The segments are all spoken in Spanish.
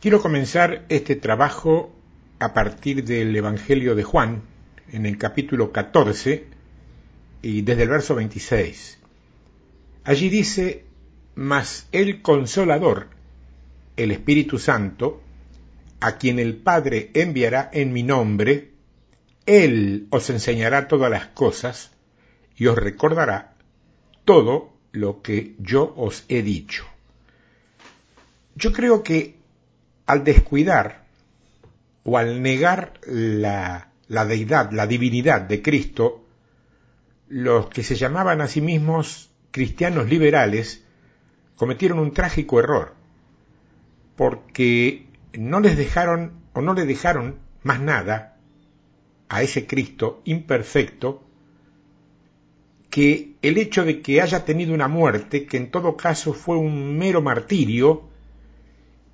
Quiero comenzar este trabajo a partir del Evangelio de Juan, en el capítulo 14 y desde el verso 26. Allí dice, mas el consolador, el Espíritu Santo, a quien el Padre enviará en mi nombre, Él os enseñará todas las cosas y os recordará todo lo que yo os he dicho. Yo creo que al descuidar o al negar la, la deidad, la divinidad de Cristo, los que se llamaban a sí mismos cristianos liberales cometieron un trágico error, porque no les dejaron o no le dejaron más nada a ese Cristo imperfecto que el hecho de que haya tenido una muerte que en todo caso fue un mero martirio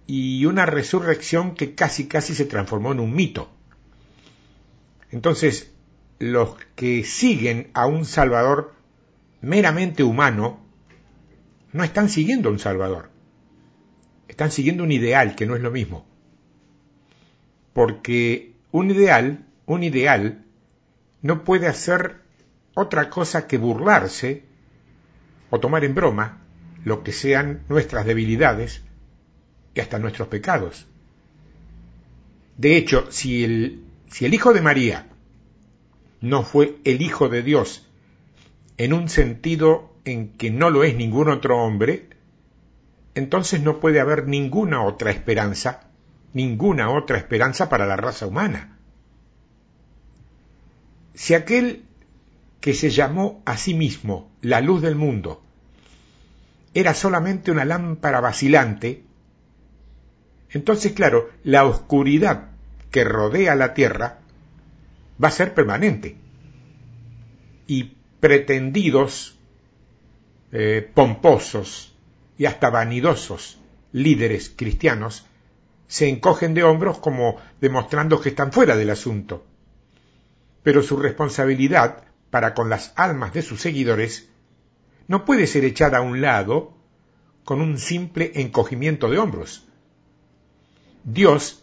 y una resurrección que casi casi se transformó en un mito. Entonces, los que siguen a un Salvador meramente humano no están siguiendo a un Salvador, están siguiendo un ideal que no es lo mismo. Porque un ideal, un ideal, no puede hacer otra cosa que burlarse o tomar en broma lo que sean nuestras debilidades y hasta nuestros pecados. De hecho, si el, Hijo de María no fue el Hijo de Dios en un sentido en que no lo es ningún otro hombre, entonces no puede haber ninguna otra esperanza, ninguna otra esperanza para la raza humana. Si aquel que se llamó a sí mismo la luz del mundo era solamente una lámpara vacilante, entonces, claro, la oscuridad que rodea la Tierra va a ser permanente. Y pretendidos, eh, pomposos y hasta vanidosos líderes cristianos se encogen de hombros como demostrando que están fuera del asunto. Pero su responsabilidad para con las almas de sus seguidores no puede ser echada a un lado con un simple encogimiento de hombros. Dios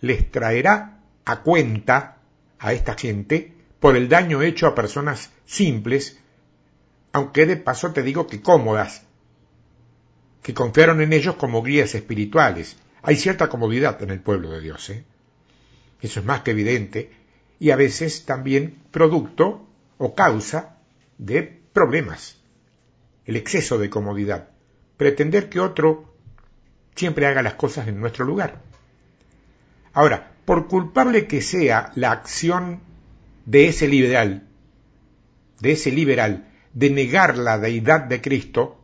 les traerá a cuenta a esta gente por el daño hecho a personas simples, aunque de paso te digo que cómodas, que confiaron en ellos como guías espirituales. Hay cierta comodidad en el pueblo de Dios, ¿eh? eso es más que evidente, y a veces también producto o causa de problemas, el exceso de comodidad, pretender que otro siempre haga las cosas en nuestro lugar. Ahora, por culpable que sea la acción de ese liberal, de ese liberal, de negar la deidad de Cristo,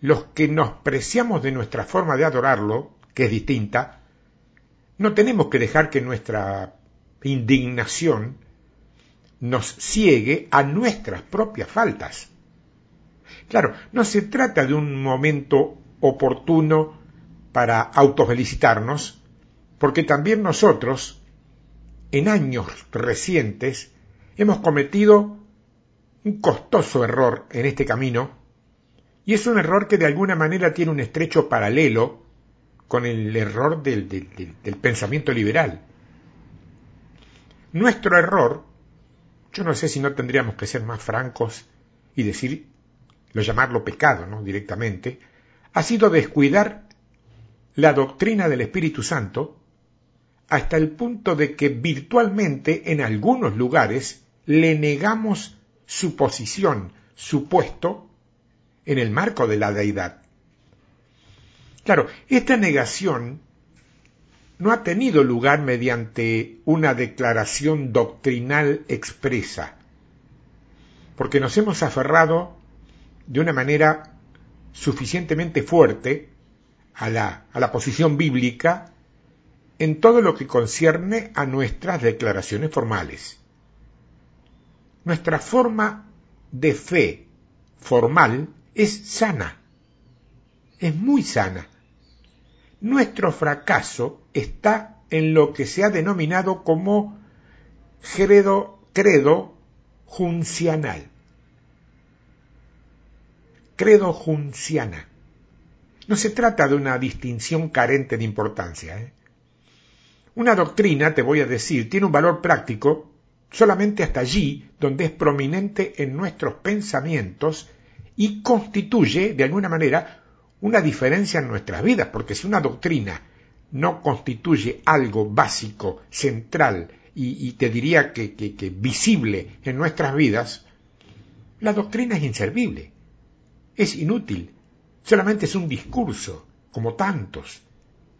los que nos preciamos de nuestra forma de adorarlo, que es distinta, no tenemos que dejar que nuestra indignación nos ciegue a nuestras propias faltas. Claro, no se trata de un momento oportuno para autofelicitarnos, porque también nosotros, en años recientes, hemos cometido un costoso error en este camino, y es un error que de alguna manera tiene un estrecho paralelo con el error del, del, pensamiento liberal. Nuestro error, yo no sé si no tendríamos que ser más francos y decir, lo llamarlo pecado, ¿no? directamente, ha sido descuidar la doctrina del Espíritu Santo hasta el punto de que virtualmente en algunos lugares le negamos su posición, su puesto, en el marco de la deidad. Claro, esta negación no ha tenido lugar mediante una declaración doctrinal expresa, porque nos hemos aferrado de una manera suficientemente fuerte a la, a la posición bíblica en todo lo que concierne a nuestras declaraciones formales. Nuestra forma de fe formal es sana, es muy sana. Nuestro fracaso está en lo que se ha denominado como credo, credo juncianal. Credo junciana. No se trata de una distinción carente de importancia. ¿eh? Una doctrina, te voy a decir, tiene un valor práctico solamente hasta allí donde es prominente en nuestros pensamientos y constituye, de alguna manera, una diferencia en nuestras vidas, porque si una doctrina no constituye algo básico, central y, te diría que, que visible en nuestras vidas, la doctrina es inservible, es inútil, solamente es un discurso, como tantos,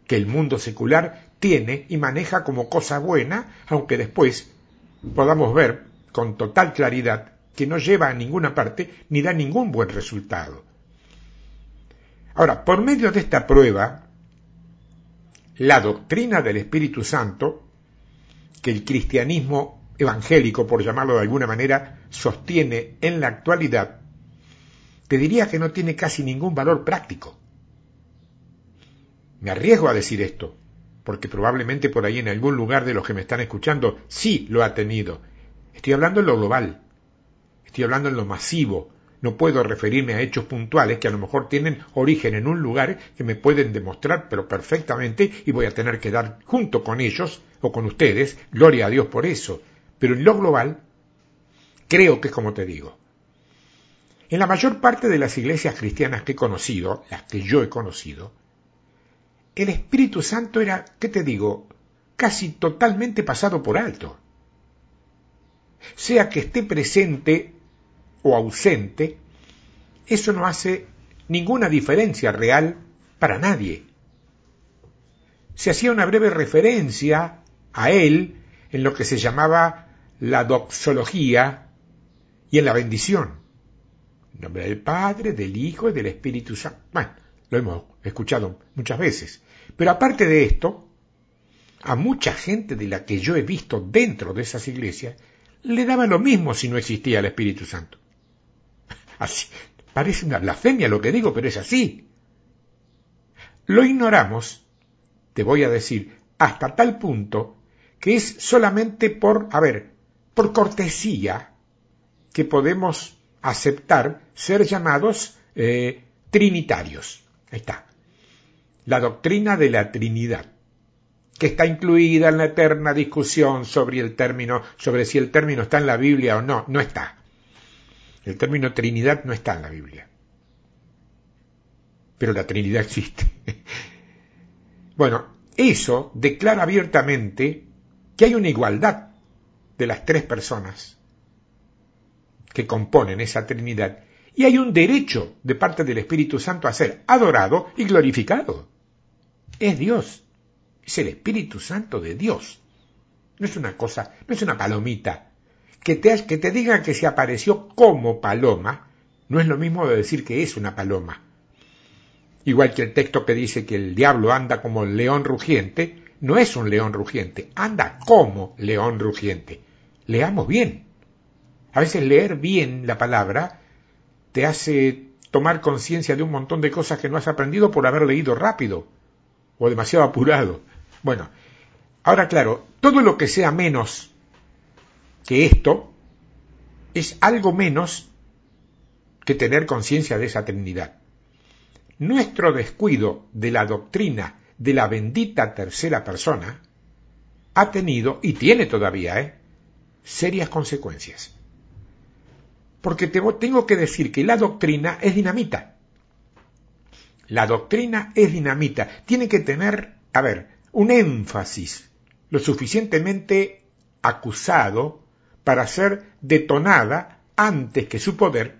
que el mundo secular tiene y maneja como cosa buena, aunque después podamos ver con total claridad que no lleva a ninguna parte ni da ningún buen resultado. Ahora, por medio de esta prueba, la doctrina del Espíritu Santo, que el cristianismo evangélico, por llamarlo de alguna manera, sostiene en la actualidad, te diría que no tiene casi ningún valor práctico. Me arriesgo a decir esto, porque probablemente por ahí en algún lugar de los que me están escuchando sí lo ha tenido. Estoy hablando en lo global, estoy hablando en lo masivo. No puedo referirme a hechos puntuales que a lo mejor tienen origen en un lugar que me pueden demostrar, pero perfectamente, y voy a tener que dar junto con ellos o con ustedes, gloria a Dios por eso. Pero en lo global, creo que es como te digo. En la mayor parte de las iglesias cristianas que he conocido, las que yo he conocido, el Espíritu Santo era, ¿qué te digo?, casi totalmente pasado por alto. Sea que esté presente o ausente, eso no hace ninguna diferencia real para nadie. Se hacía una breve referencia a él en lo que se llamaba la doxología y en la bendición. En nombre del Padre, del Hijo y del Espíritu Santo. Bueno, lo hemos escuchado muchas veces. Pero aparte de esto, a mucha gente de la que yo he visto dentro de esas iglesias, le daba lo mismo si no existía el Espíritu Santo. Así, parece una blasfemia lo que digo, pero es así. Lo ignoramos, te voy a decir, hasta tal punto que es solamente por, a ver, por cortesía que podemos aceptar ser llamados eh, trinitarios. Ahí está la doctrina de la Trinidad, que está incluida en la eterna discusión sobre el término, sobre si el término está en la Biblia o no, no está. El término Trinidad no está en la Biblia. Pero la Trinidad existe. bueno, eso declara abiertamente que hay una igualdad de las tres personas que componen esa Trinidad y hay un derecho de parte del Espíritu Santo a ser adorado y glorificado es Dios, es el Espíritu Santo de Dios. No es una cosa, no es una palomita. Que te, que te diga que se apareció como paloma, no es lo mismo de decir que es una paloma. Igual que el texto que dice que el diablo anda como león rugiente, no es un león rugiente, anda como león rugiente. Leamos bien. A veces leer bien la palabra te hace tomar conciencia de un montón de cosas que no has aprendido por haber leído rápido o demasiado apurado. Bueno, ahora claro, todo lo que sea menos que esto es algo menos que tener conciencia de esa Trinidad. Nuestro descuido de la doctrina de la bendita tercera persona ha tenido, y tiene todavía, ¿eh? serias consecuencias. Porque tengo que decir que la doctrina es dinamita. La doctrina es dinamita. Tiene que tener, a ver, un énfasis lo suficientemente acusado para ser detonada antes que su poder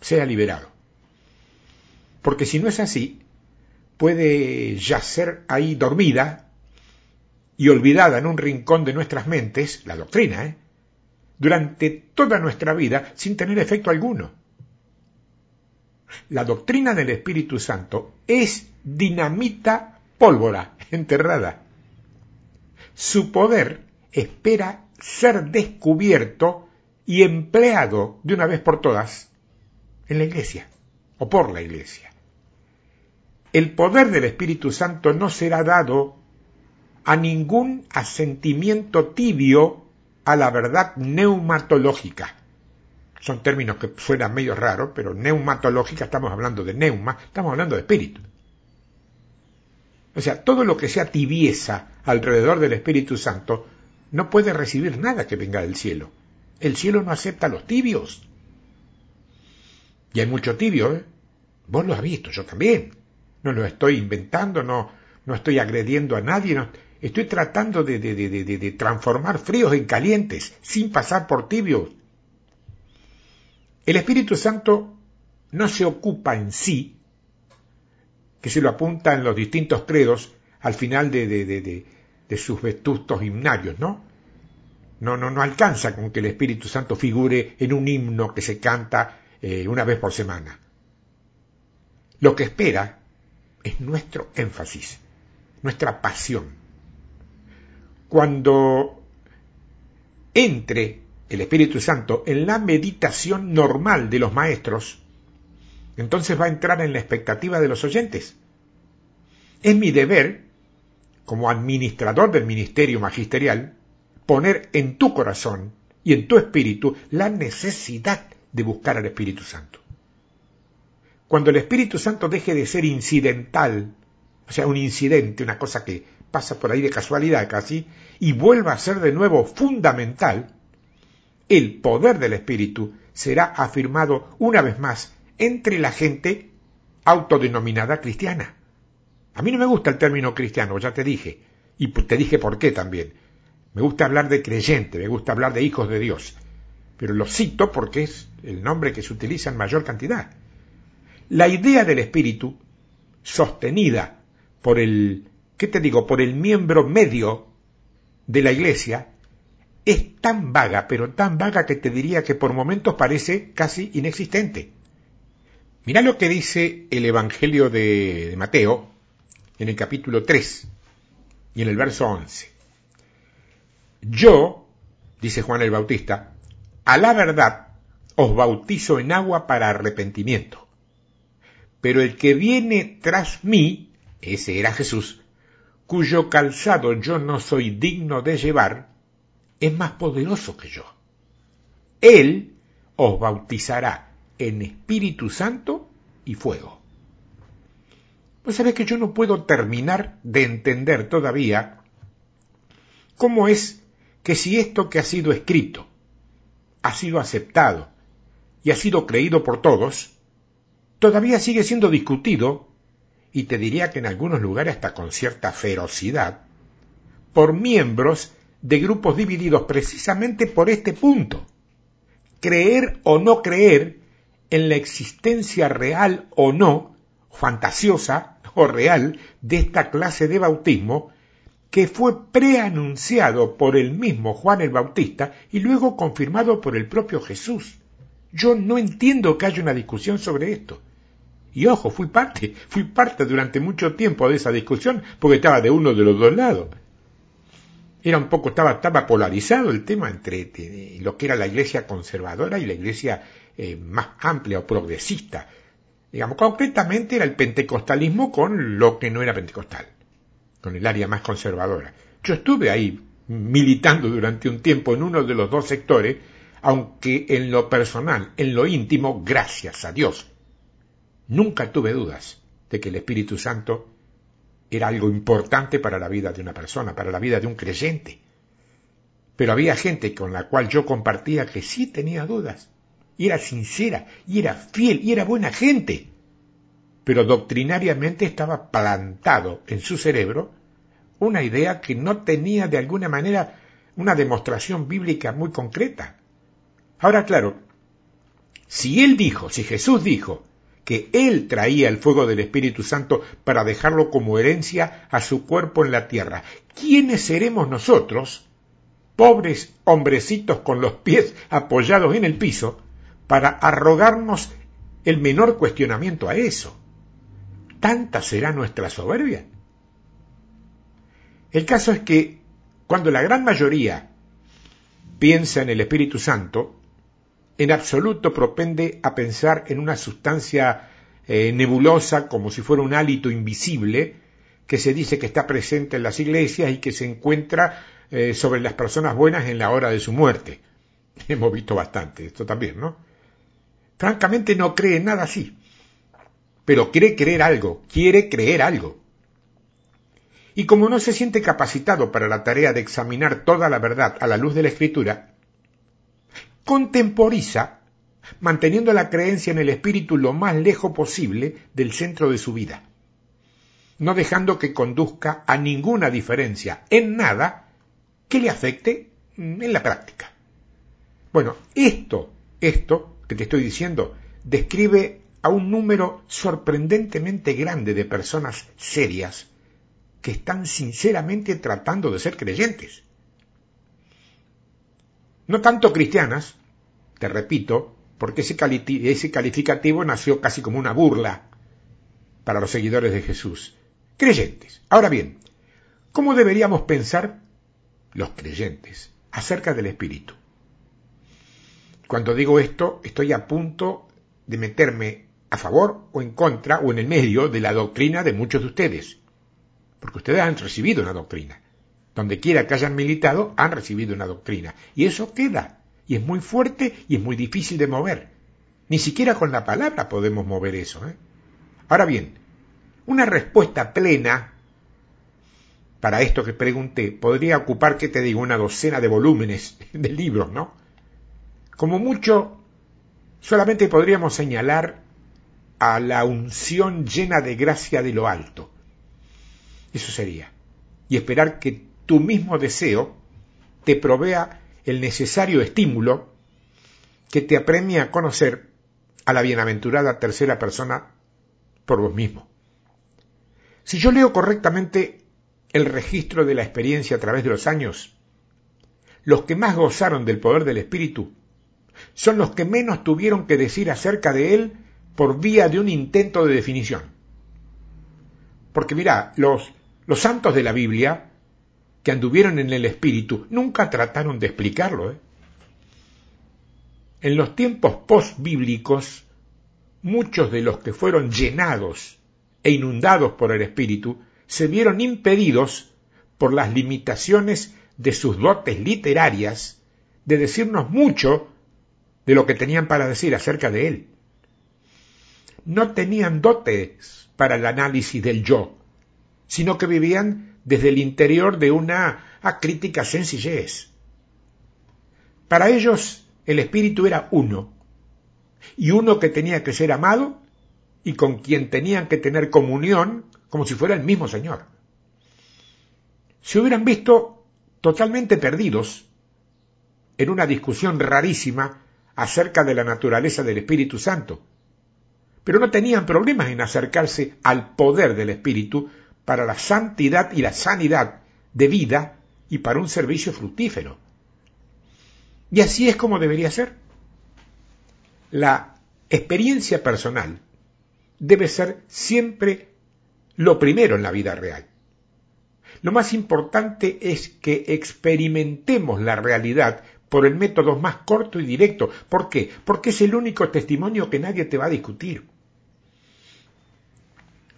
sea liberado. Porque si no es así, puede yacer ahí dormida y olvidada en un rincón de nuestras mentes, la doctrina, ¿eh? durante toda nuestra vida sin tener efecto alguno. La doctrina del Espíritu Santo es dinamita pólvora enterrada. Su poder espera ser descubierto y empleado de una vez por todas en la iglesia o por la iglesia. El poder del Espíritu Santo no será dado a ningún asentimiento tibio a la verdad neumatológica. Son términos que suenan medio raros, pero neumatológica estamos hablando de neuma, estamos hablando de espíritu. O sea, todo lo que sea tibieza alrededor del Espíritu Santo no puede recibir nada que venga del cielo. El cielo no acepta los tibios. Y hay mucho tibio, ¿eh? Vos lo has visto, yo también. No lo estoy inventando, no, no estoy agrediendo a nadie, no, estoy tratando de, de, de, de, transformar fríos en calientes, sin pasar por tibios. El Espíritu Santo no se ocupa en sí, que se lo apunta en los distintos credos al final de, de sus vetustos himnarios, ¿no? No, no, no alcanza con que el Espíritu Santo figure en un himno que se canta eh, una vez por semana. Lo que espera es nuestro énfasis, nuestra pasión. Cuando entre el Espíritu Santo en la meditación normal de los maestros, entonces va a entrar en la expectativa de los oyentes. Es mi deber, como administrador del ministerio magisterial, poner en tu corazón y en tu espíritu la necesidad de buscar al Espíritu Santo. Cuando el Espíritu Santo deje de ser incidental, o sea, un incidente, una cosa que pasa por ahí de casualidad casi, y vuelva a ser de nuevo fundamental, el poder del Espíritu será afirmado una vez más entre la gente autodenominada cristiana. A mí no me gusta el término cristiano, ya te dije, y te dije por qué también. Me gusta hablar de creyente, me gusta hablar de hijos de Dios pero lo cito porque es el nombre que se utiliza en mayor cantidad. La idea del espíritu, sostenida por el, ¿qué te digo?, por el miembro medio de la iglesia, es tan vaga, pero tan vaga que te diría que por momentos parece casi inexistente. Mira lo que dice el Evangelio de, de Mateo en el capítulo 3 y en el verso 11. Yo, dice Juan el Bautista, a la verdad os bautizo en agua para arrepentimiento. Pero el que viene tras mí, ese era Jesús, cuyo calzado yo no soy digno de llevar, es más poderoso que yo. Él os bautizará en Espíritu Santo y fuego. Pues sabes que yo no puedo terminar de entender todavía cómo es que si esto que ha sido escrito ha sido aceptado y ha sido creído por todos, todavía sigue siendo discutido, y te diría que en algunos lugares hasta con cierta ferocidad, por miembros de grupos divididos precisamente por este punto. Creer o no creer en la existencia real o no, fantasiosa o real, de esta clase de bautismo que fue preanunciado por el mismo Juan el Bautista y luego confirmado por el propio Jesús. Yo no entiendo que haya una discusión sobre esto. Y ojo, fui parte, fui parte durante mucho tiempo de esa discusión porque estaba de uno de los dos lados. Era un poco, estaba, estaba polarizado el tema entre lo que era la iglesia conservadora y la iglesia eh, más amplia o progresista. Digamos, concretamente era el pentecostalismo con lo que no era pentecostal con el área más conservadora. Yo estuve ahí militando durante un tiempo en uno de los dos sectores, aunque en lo personal, en lo íntimo, gracias a Dios, nunca tuve dudas de que el Espíritu Santo era algo importante para la vida de una persona, para la vida de un creyente. Pero había gente con la cual yo compartía que sí tenía dudas, y era sincera, y era fiel, y era buena gente pero doctrinariamente estaba plantado en su cerebro una idea que no tenía de alguna manera una demostración bíblica muy concreta. Ahora, claro, si él dijo, si Jesús dijo que él traía el fuego del Espíritu Santo para dejarlo como herencia a su cuerpo en la tierra, ¿quiénes seremos nosotros, pobres hombrecitos con los pies apoyados en el piso, para arrogarnos el menor cuestionamiento a eso. ¿Tanta será nuestra soberbia? El caso es que cuando la gran mayoría piensa en el Espíritu Santo, en absoluto propende a pensar en una sustancia eh, nebulosa como si fuera un hálito invisible que se dice que está presente en las iglesias y que se encuentra eh, sobre las personas buenas en la hora de su muerte. Hemos visto bastante esto también, ¿no? Francamente no cree en nada así, pero quiere creer algo, quiere creer algo. Y como no se siente capacitado para la tarea de examinar toda la verdad a la luz de la escritura, contemporiza manteniendo la creencia en el espíritu lo más lejos posible del centro de su vida, no dejando que conduzca a ninguna diferencia en nada que le afecte en la práctica. Bueno, esto, esto que te estoy diciendo, describe a un número sorprendentemente grande de personas serias que están sinceramente tratando de ser creyentes. No tanto cristianas, te repito, porque ese, calificativo nació casi como una burla para los seguidores de Jesús. Creyentes. Ahora bien, ¿cómo deberíamos pensar los creyentes acerca del Espíritu? Cuando digo esto, estoy a punto de meterme a favor o en contra o en el medio de la doctrina de muchos de ustedes porque ustedes han recibido una doctrina. Donde quiera que hayan militado, han recibido una doctrina. Y eso queda. Y es muy fuerte y es muy difícil de mover. Ni siquiera con la palabra podemos mover eso. ¿eh? Ahora bien, una respuesta plena para esto que pregunté podría ocupar, que te digo, una docena de volúmenes de libros, ¿no? Como mucho, solamente podríamos señalar a la unción llena de gracia de lo alto, eso sería. Y esperar que tu mismo deseo te provea el necesario estímulo que te apremia a conocer a la bienaventurada tercera persona por vos mismo. Si yo leo correctamente el registro de la experiencia a través de los años, los que más gozaron del poder del Espíritu son los que menos tuvieron que decir acerca de él por vía de un intento de definición. Porque mira, los los santos de la Biblia, que anduvieron en el Espíritu, nunca trataron de explicarlo. ¿eh? En los tiempos post-bíblicos, muchos de los que fueron llenados e inundados por el Espíritu se vieron impedidos por las limitaciones de sus dotes literarias de decirnos mucho de lo que tenían para decir acerca de él. No tenían dotes para el análisis del yo, sino que vivían desde el interior de una acrítica sencillez. Para ellos el espíritu era uno, y uno que tenía que ser amado y con quien tenían que tener comunión como si fuera el mismo Señor. Se hubieran visto totalmente perdidos en una discusión rarísima acerca de la naturaleza del Espíritu Santo, pero no tenían problemas en acercarse al poder del Espíritu para la santidad y la sanidad de vida y para un servicio fructífero. Y así es como debería ser. La experiencia personal debe ser siempre lo primero en la vida real. Lo más importante es que experimentemos la realidad por el método más corto y directo. ¿Por qué? Porque es el único testimonio que nadie te va a discutir.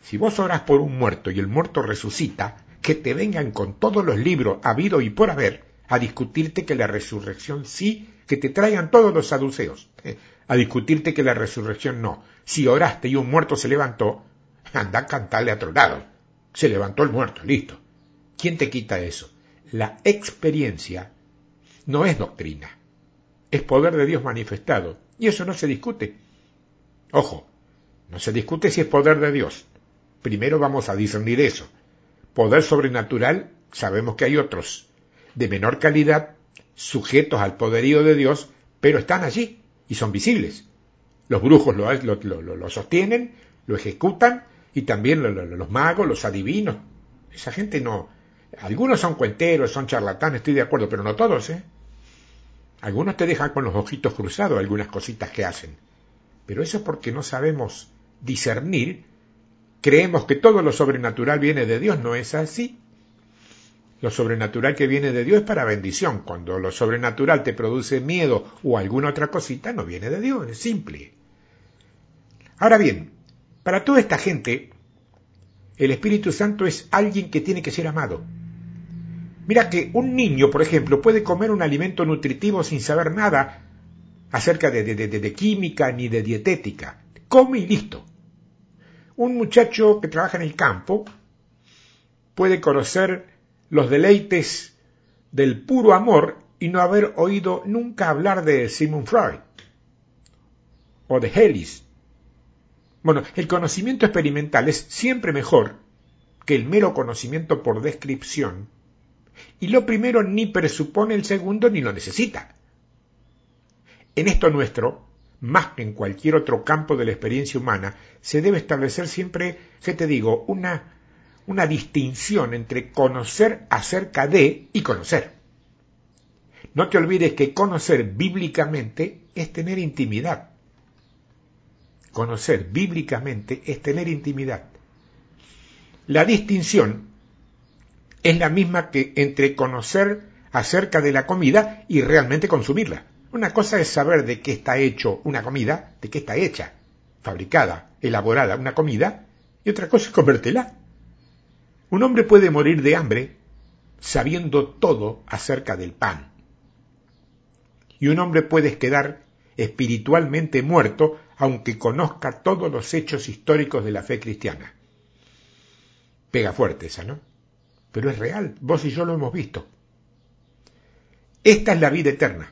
Si vos orás por un muerto y el muerto resucita, que te vengan con todos los libros habido y por haber a discutirte que la resurrección sí, que te traigan todos los saduceos, eh, a discutirte que la resurrección no. Si oraste y un muerto se levantó, anda a cantarle a otro lado. Se levantó el muerto, listo. ¿Quién te quita eso? La experiencia no es doctrina, es poder de Dios manifestado, y eso no se discute. Ojo, no se discute si es poder de Dios, Primero vamos a discernir eso. Poder sobrenatural, sabemos que hay otros, de menor calidad, sujetos al poderío de Dios, pero están allí y son visibles. Los brujos lo, lo, sostienen, lo ejecutan, y también los magos, los adivinos. Esa gente no. Algunos son cuenteros, son charlatanes, estoy de acuerdo, pero no todos, ¿eh? Algunos te dejan con los ojitos cruzados algunas cositas que hacen. Pero eso es porque no sabemos discernir, creemos que todo lo sobrenatural viene de Dios, no es así. Lo sobrenatural que viene de Dios es para bendición. Cuando lo sobrenatural te produce miedo o alguna otra cosita, no viene de Dios, es simple. Ahora bien, para toda esta gente, el Espíritu Santo es alguien que tiene que ser amado. Mira que un niño, por ejemplo, puede comer un alimento nutritivo sin saber nada acerca de, de, química ni de dietética. Come y listo. Un muchacho que trabaja en el campo puede conocer los deleites del puro amor y no haber oído nunca hablar de Sigmund Freud o de Hellis. Bueno, el conocimiento experimental es siempre mejor que el mero conocimiento por descripción y lo primero ni presupone el segundo ni lo necesita. En esto nuestro, más que en cualquier otro campo de la experiencia humana, se debe establecer siempre, ¿qué te digo?, una una distinción entre conocer acerca de y conocer. No te olvides que conocer bíblicamente es tener intimidad. Conocer bíblicamente es tener intimidad. La distinción es la misma que entre conocer acerca de la comida y realmente consumirla. Una cosa es saber de qué está hecho una comida, de qué está hecha, fabricada, elaborada una comida, y otra cosa es comértela. Un hombre puede morir de hambre sabiendo todo acerca del pan. Y un hombre puede quedar espiritualmente muerto aunque conozca todos los hechos históricos de la fe cristiana. Pega fuerte esa, ¿no? Pero es real, vos y yo lo hemos visto. Esta es la vida eterna,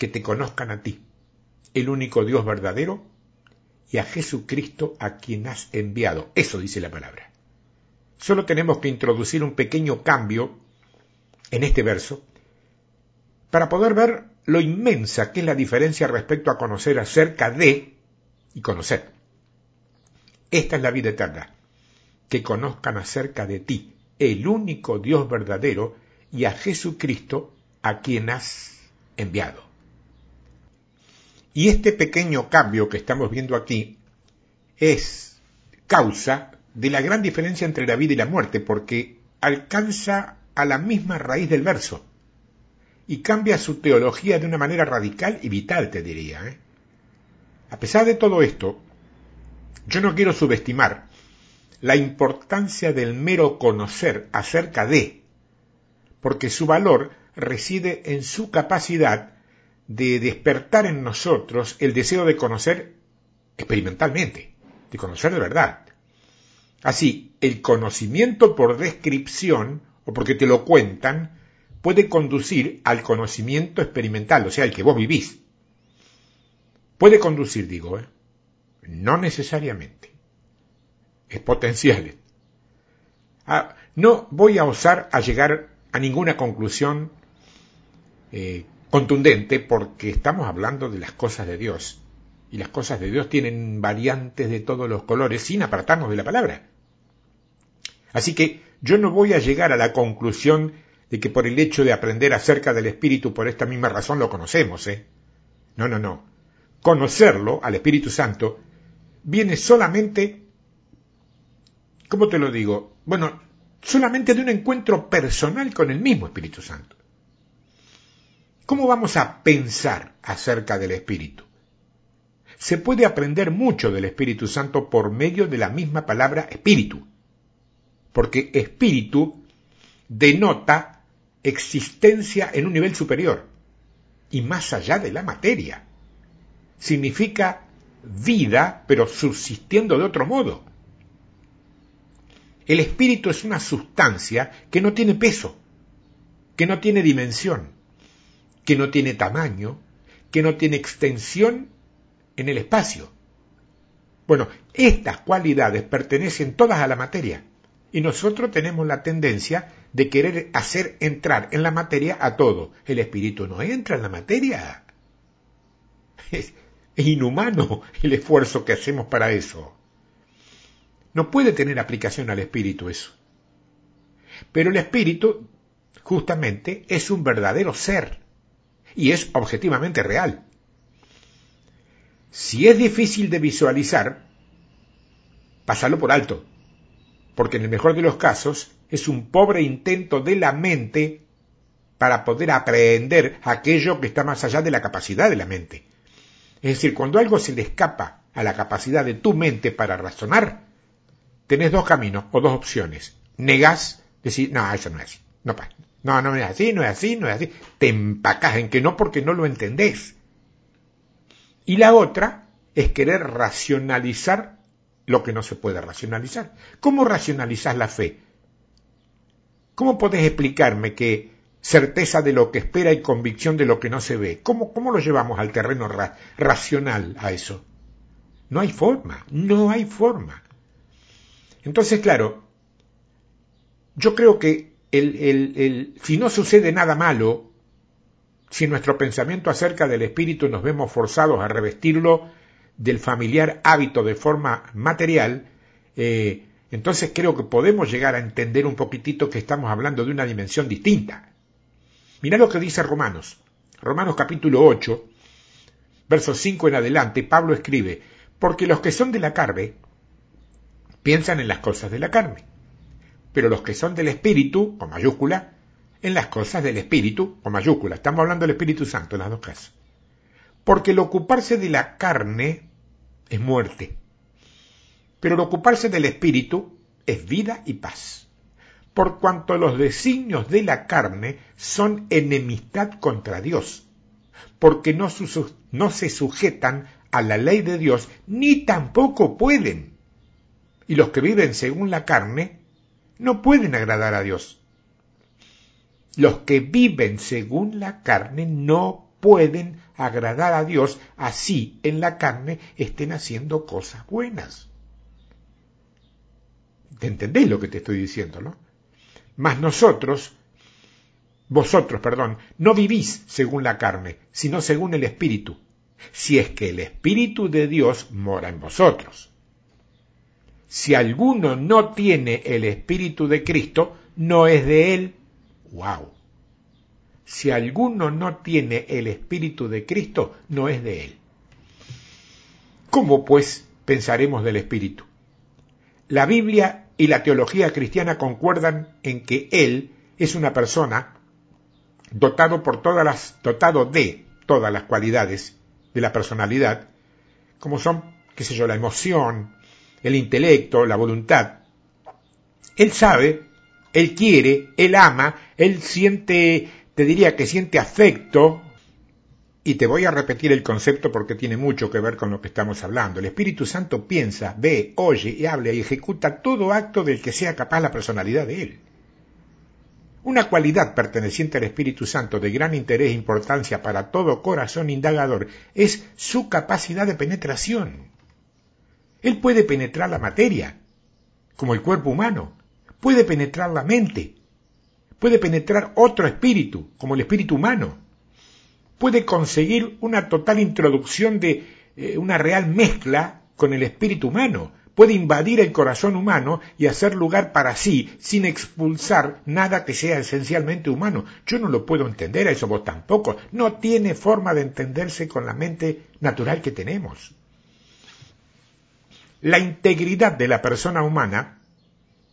que te conozcan a ti, el único Dios verdadero, y a Jesucristo a quien has enviado. Eso dice la palabra. Solo tenemos que introducir un pequeño cambio en este verso para poder ver lo inmensa que es la diferencia respecto a conocer acerca de y conocer. Esta es la vida eterna, que conozcan acerca de ti, el único Dios verdadero, y a Jesucristo a quien has enviado. Y este pequeño cambio que estamos viendo aquí es causa de la gran diferencia entre la vida y la muerte, porque alcanza a la misma raíz del verso y cambia su teología de una manera radical y vital, te diría. ¿eh? A pesar de todo esto, yo no quiero subestimar la importancia del mero conocer acerca de, porque su valor reside en su capacidad de despertar en nosotros el deseo de conocer experimentalmente, de conocer de verdad, Así, el conocimiento por descripción, o porque te lo cuentan, puede conducir al conocimiento experimental, o sea, el que vos vivís. Puede conducir, digo, ¿eh? no necesariamente. Es potencial. Ah, no voy a osar a llegar a ninguna conclusión eh, contundente porque estamos hablando de las cosas de Dios. Y las cosas de Dios tienen variantes de todos los colores sin apartarnos de la palabra. Así que yo no voy a llegar a la conclusión de que por el hecho de aprender acerca del Espíritu por esta misma razón lo conocemos, ¿eh? No, no, no. Conocerlo al Espíritu Santo viene solamente, ¿cómo te lo digo? Bueno, solamente de un encuentro personal con el mismo Espíritu Santo. ¿Cómo vamos a pensar acerca del Espíritu? Se puede aprender mucho del Espíritu Santo por medio de la misma palabra Espíritu porque espíritu denota existencia en un nivel superior y más allá de la materia. Significa vida, pero subsistiendo de otro modo. El espíritu es una sustancia que no tiene peso, que no tiene dimensión, que no tiene tamaño, que no tiene extensión en el espacio. Bueno, estas cualidades pertenecen todas a la materia. Y nosotros tenemos la tendencia de querer hacer entrar en la materia a todo. El espíritu no entra en la materia. Es, inhumano el esfuerzo que hacemos para eso. No puede tener aplicación al espíritu eso. Pero el espíritu, justamente, es un verdadero ser y es objetivamente real. Si es difícil de visualizar, pásalo por alto, porque en el mejor de los casos es un pobre intento de la mente para poder aprender aquello que está más allá de la capacidad de la mente. Es decir, cuando algo se le escapa a la capacidad de tu mente para razonar, tenés dos caminos o dos opciones. Negás, decir, no, eso no es no pasa. No, no es así, no es así, no es así. Te empacás en que no porque no lo entendés. Y la otra es querer racionalizar lo que no se puede racionalizar. ¿Cómo racionalizás la fe? ¿Cómo podés explicarme que certeza de lo que espera y convicción de lo que no se ve? ¿Cómo, cómo lo llevamos al terreno racional a eso? No hay forma, no hay forma. Entonces, claro, yo creo que si no sucede nada malo, si nuestro pensamiento acerca del espíritu nos vemos forzados a revestirlo del familiar hábito de forma material, eh, entonces creo que podemos llegar a entender un poquitito que estamos hablando de una dimensión distinta. Mirá lo que dice Romanos. Romanos capítulo 8, versos 5 en adelante, Pablo escribe, porque los que son de la carne piensan en las cosas de la carne, pero los que son del Espíritu, con mayúscula, en las cosas del Espíritu, con mayúscula. Estamos hablando del Espíritu Santo en las dos casos. Porque el ocuparse de la carne es muerte. Pero el ocuparse del espíritu es vida y paz, por cuanto los designios de la carne son enemistad contra Dios, porque no, no se sujetan a la ley de Dios, ni tampoco pueden. Y los que viven según la carne no pueden agradar a Dios. Los que viven según la carne no pueden agradar a Dios así en la carne estén haciendo cosas buenas. ¿Te entendéis lo que te estoy diciendo, no? Mas nosotros, vosotros, perdón, no vivís según la carne, sino según el Espíritu, si es que el Espíritu de Dios mora en vosotros. Si alguno no tiene el Espíritu de Cristo, no es de él. ¡Wow! si alguno no tiene el Espíritu de Cristo, no es de él. ¿Cómo pues pensaremos del Espíritu? La Biblia y la teología cristiana concuerdan en que Él es una persona dotado, por todas las, dotado de todas las cualidades de la personalidad, como son, qué sé yo, la emoción, el intelecto, la voluntad. Él sabe, Él quiere, Él ama, Él siente te diría que siente afecto, y te voy a repetir el concepto porque tiene mucho que ver con lo que estamos hablando. El Espíritu Santo piensa, ve, oye y habla y ejecuta todo acto del que sea capaz la personalidad de Él. Una cualidad perteneciente al Espíritu Santo de gran interés e importancia para todo corazón indagador es su capacidad de penetración. Él puede penetrar la materia, como el cuerpo humano, puede penetrar la mente, puede penetrar otro espíritu, como el espíritu humano. Puede conseguir una total introducción de eh, una real mezcla con el espíritu humano. Puede invadir el corazón humano y hacer lugar para sí sin expulsar nada que sea esencialmente humano. Yo no lo puedo entender, eso vos tampoco. No tiene forma de entenderse con la mente natural que tenemos. La integridad de la persona humana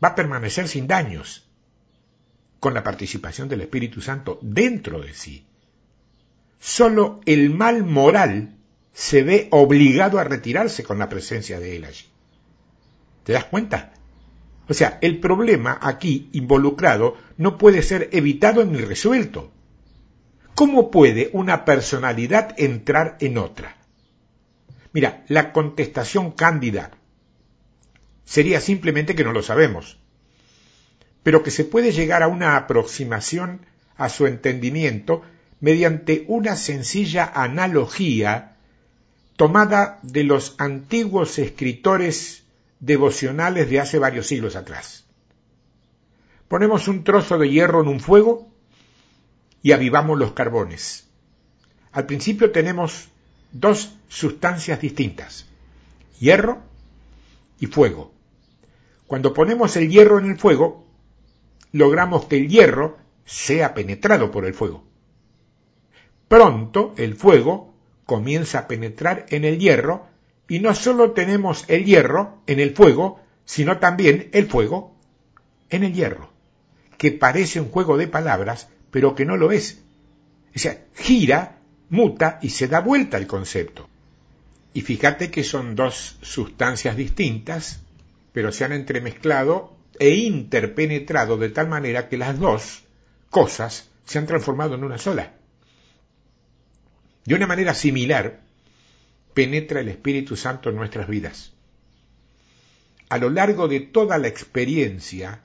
va a permanecer sin daños con la participación del Espíritu Santo dentro de sí. Solo el mal moral se ve obligado a retirarse con la presencia de él allí. ¿Te das cuenta? O sea, el problema aquí involucrado no puede ser evitado ni resuelto. ¿Cómo puede una personalidad entrar en otra? Mira, la contestación cándida sería simplemente que no lo sabemos pero que se puede llegar a una aproximación a su entendimiento mediante una sencilla analogía tomada de los antiguos escritores devocionales de hace varios siglos atrás. Ponemos un trozo de hierro en un fuego y avivamos los carbones. Al principio tenemos dos sustancias distintas, hierro y fuego. Cuando ponemos el hierro en el fuego, logramos que el hierro sea penetrado por el fuego. Pronto el fuego comienza a penetrar en el hierro y no solo tenemos el hierro en el fuego, sino también el fuego en el hierro, que parece un juego de palabras, pero que no lo es. O sea, gira, muta y se da vuelta el concepto. Y fíjate que son dos sustancias distintas, pero se han entremezclado e interpenetrado de tal manera que las dos cosas se han transformado en una sola. De una manera similar, penetra el Espíritu Santo en nuestras vidas. A lo largo de toda la experiencia,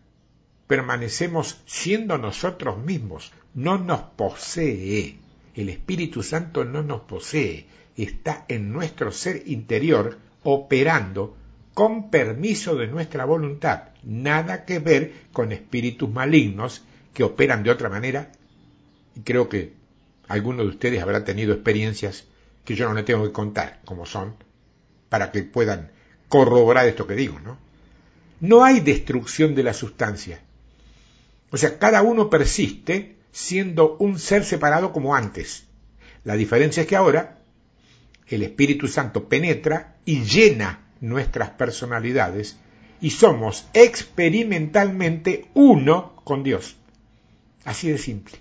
permanecemos siendo nosotros mismos, no nos posee. El Espíritu Santo no nos posee, está en nuestro ser interior operando con permiso de nuestra voluntad, nada que ver con espíritus malignos que operan de otra manera. Y creo que alguno de ustedes habrá tenido experiencias que yo no le tengo que contar como son, para que puedan corroborar esto que digo, ¿no? No hay destrucción de la sustancia. O sea, cada uno persiste siendo un ser separado como antes. La diferencia es que ahora el Espíritu Santo penetra y llena nuestras personalidades y somos experimentalmente uno con Dios. Así de simple.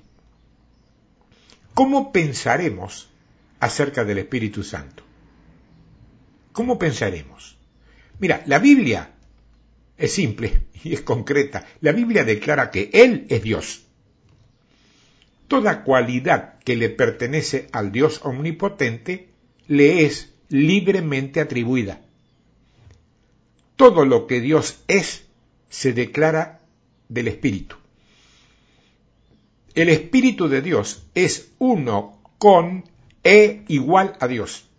¿Cómo pensaremos acerca del Espíritu Santo? ¿Cómo pensaremos? Mira, la Biblia es simple y es concreta. La Biblia declara que Él es Dios. Toda cualidad que le pertenece al Dios omnipotente le es libremente atribuida. Todo lo que Dios es se declara del Espíritu. El Espíritu de Dios es uno con e igual a Dios,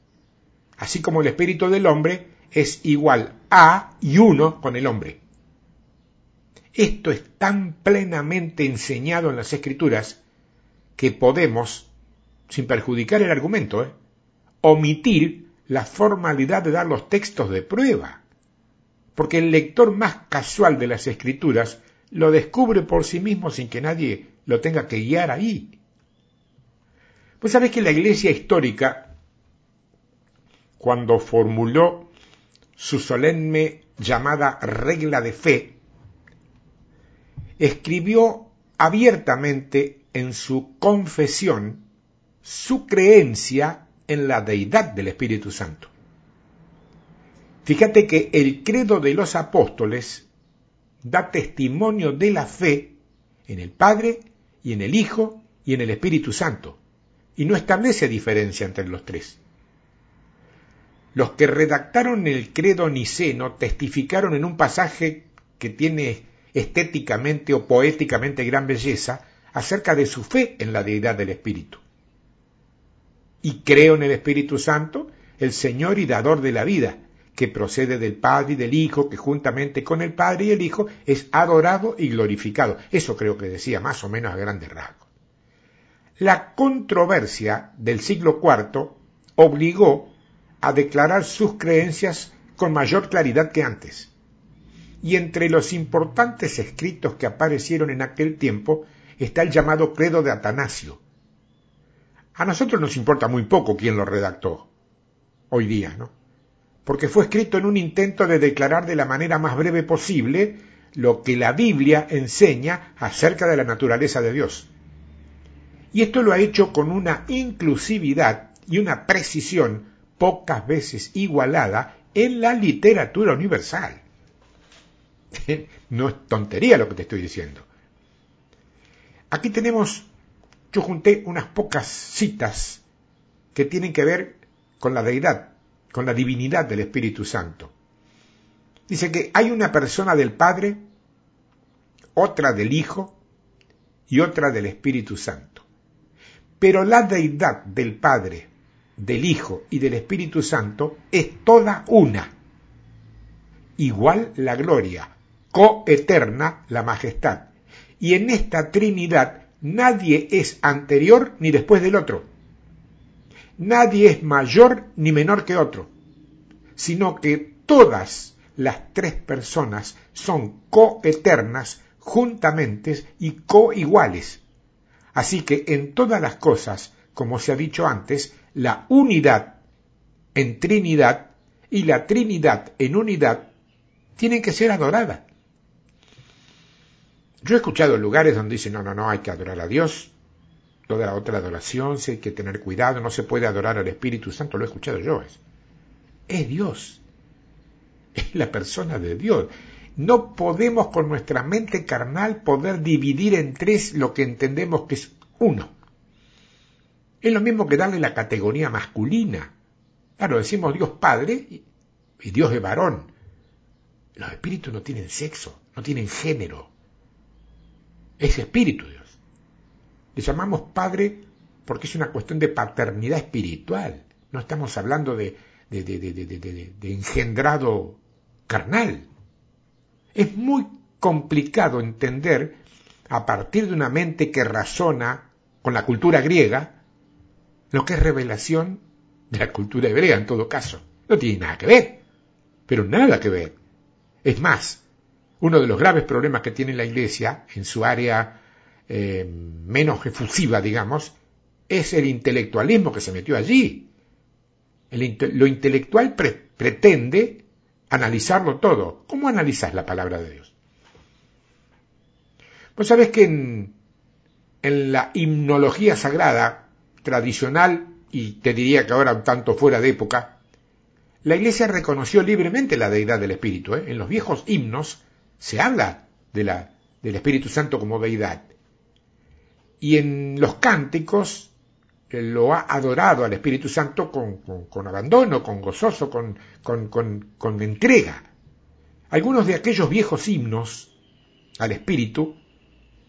así como el Espíritu del hombre es igual a y uno con el hombre. Esto es tan plenamente enseñado en las Escrituras que podemos, sin perjudicar el argumento, ¿eh? omitir la formalidad de dar los textos de prueba, porque el lector más casual de las Escrituras lo descubre por sí mismo sin que nadie lo tenga que guiar ahí. Pues sabes que la Iglesia histórica, cuando formuló su solemne llamada regla de fe, escribió abiertamente en su confesión su creencia en la deidad del Espíritu Santo. Fíjate que el credo de los apóstoles da testimonio de la fe en el Padre y en el Hijo y en el Espíritu Santo, y no establece diferencia entre los tres. Los que redactaron el credo niceno testificaron en un pasaje que tiene estéticamente o poéticamente gran belleza acerca de su fe en la deidad del Espíritu. Y creo en el Espíritu Santo, el Señor y dador de la vida, que procede del Padre y del Hijo, que juntamente con el Padre y el Hijo es adorado y glorificado. Eso creo que decía más o menos a grandes rasgos. La controversia del siglo IV obligó a declarar sus creencias con mayor claridad que antes. Y entre los importantes escritos que aparecieron en aquel tiempo está el llamado Credo de Atanasio. A nosotros nos importa muy poco quién lo redactó, hoy día, ¿no? Porque fue escrito en un intento de declarar de la manera más breve posible lo que la Biblia enseña acerca de la naturaleza de Dios. Y esto lo ha hecho con una inclusividad y una precisión pocas veces igualada en la literatura universal. No es tontería lo que te estoy diciendo. Aquí tenemos, yo junté unas pocas citas que tienen que ver con la deidad, con la divinidad del Espíritu Santo. Dice que hay una persona del Padre, otra del Hijo y otra del Espíritu Santo. Pero la deidad del Padre, del Hijo y del Espíritu Santo es toda una. Igual la gloria, coeterna la majestad. Y en esta Trinidad nadie es anterior ni después del otro. Nadie es mayor ni menor que otro, sino que todas las tres personas son coeternas juntamente y coiguales. Así que en todas las cosas como se ha dicho antes, la unidad en Trinidad y la Trinidad en unidad tienen que ser adoradas. Yo he escuchado lugares donde dicen, no, no, no, hay que adorar a Dios, toda la otra adoración, si hay que tener cuidado, no se puede adorar al Espíritu Santo, lo he escuchado yo. Es, es Dios, es la persona de Dios. No podemos con nuestra mente carnal poder dividir en tres lo que entendemos que es uno. Es lo mismo que darle la categoría masculina. Claro, decimos Dios Padre y Dios es varón. Los espíritus no tienen sexo, no tienen género. Es espíritu Dios. Le llamamos Padre porque es una cuestión de paternidad espiritual. No estamos hablando de, de, de engendrado carnal. Es muy complicado entender a partir de una mente que razona con la cultura griega lo que es revelación de la cultura hebrea en todo caso. No tiene nada que ver, pero nada que ver. Es más, uno de los graves problemas que tiene la Iglesia en su área eh, menos efusiva, digamos, es el intelectualismo que se metió allí. lo intelectual pretende analizarlo todo. ¿Cómo analizas la palabra de Dios? Pues sabes que en, en la himnología sagrada tradicional, y te diría que ahora un tanto fuera de época, la Iglesia reconoció libremente la deidad del Espíritu. ¿eh? En los viejos himnos se habla de la, del Espíritu Santo como deidad. Y en los cánticos lo ha adorado al Espíritu Santo con, abandono, con gozoso, con, con entrega. Algunos de aquellos viejos himnos al Espíritu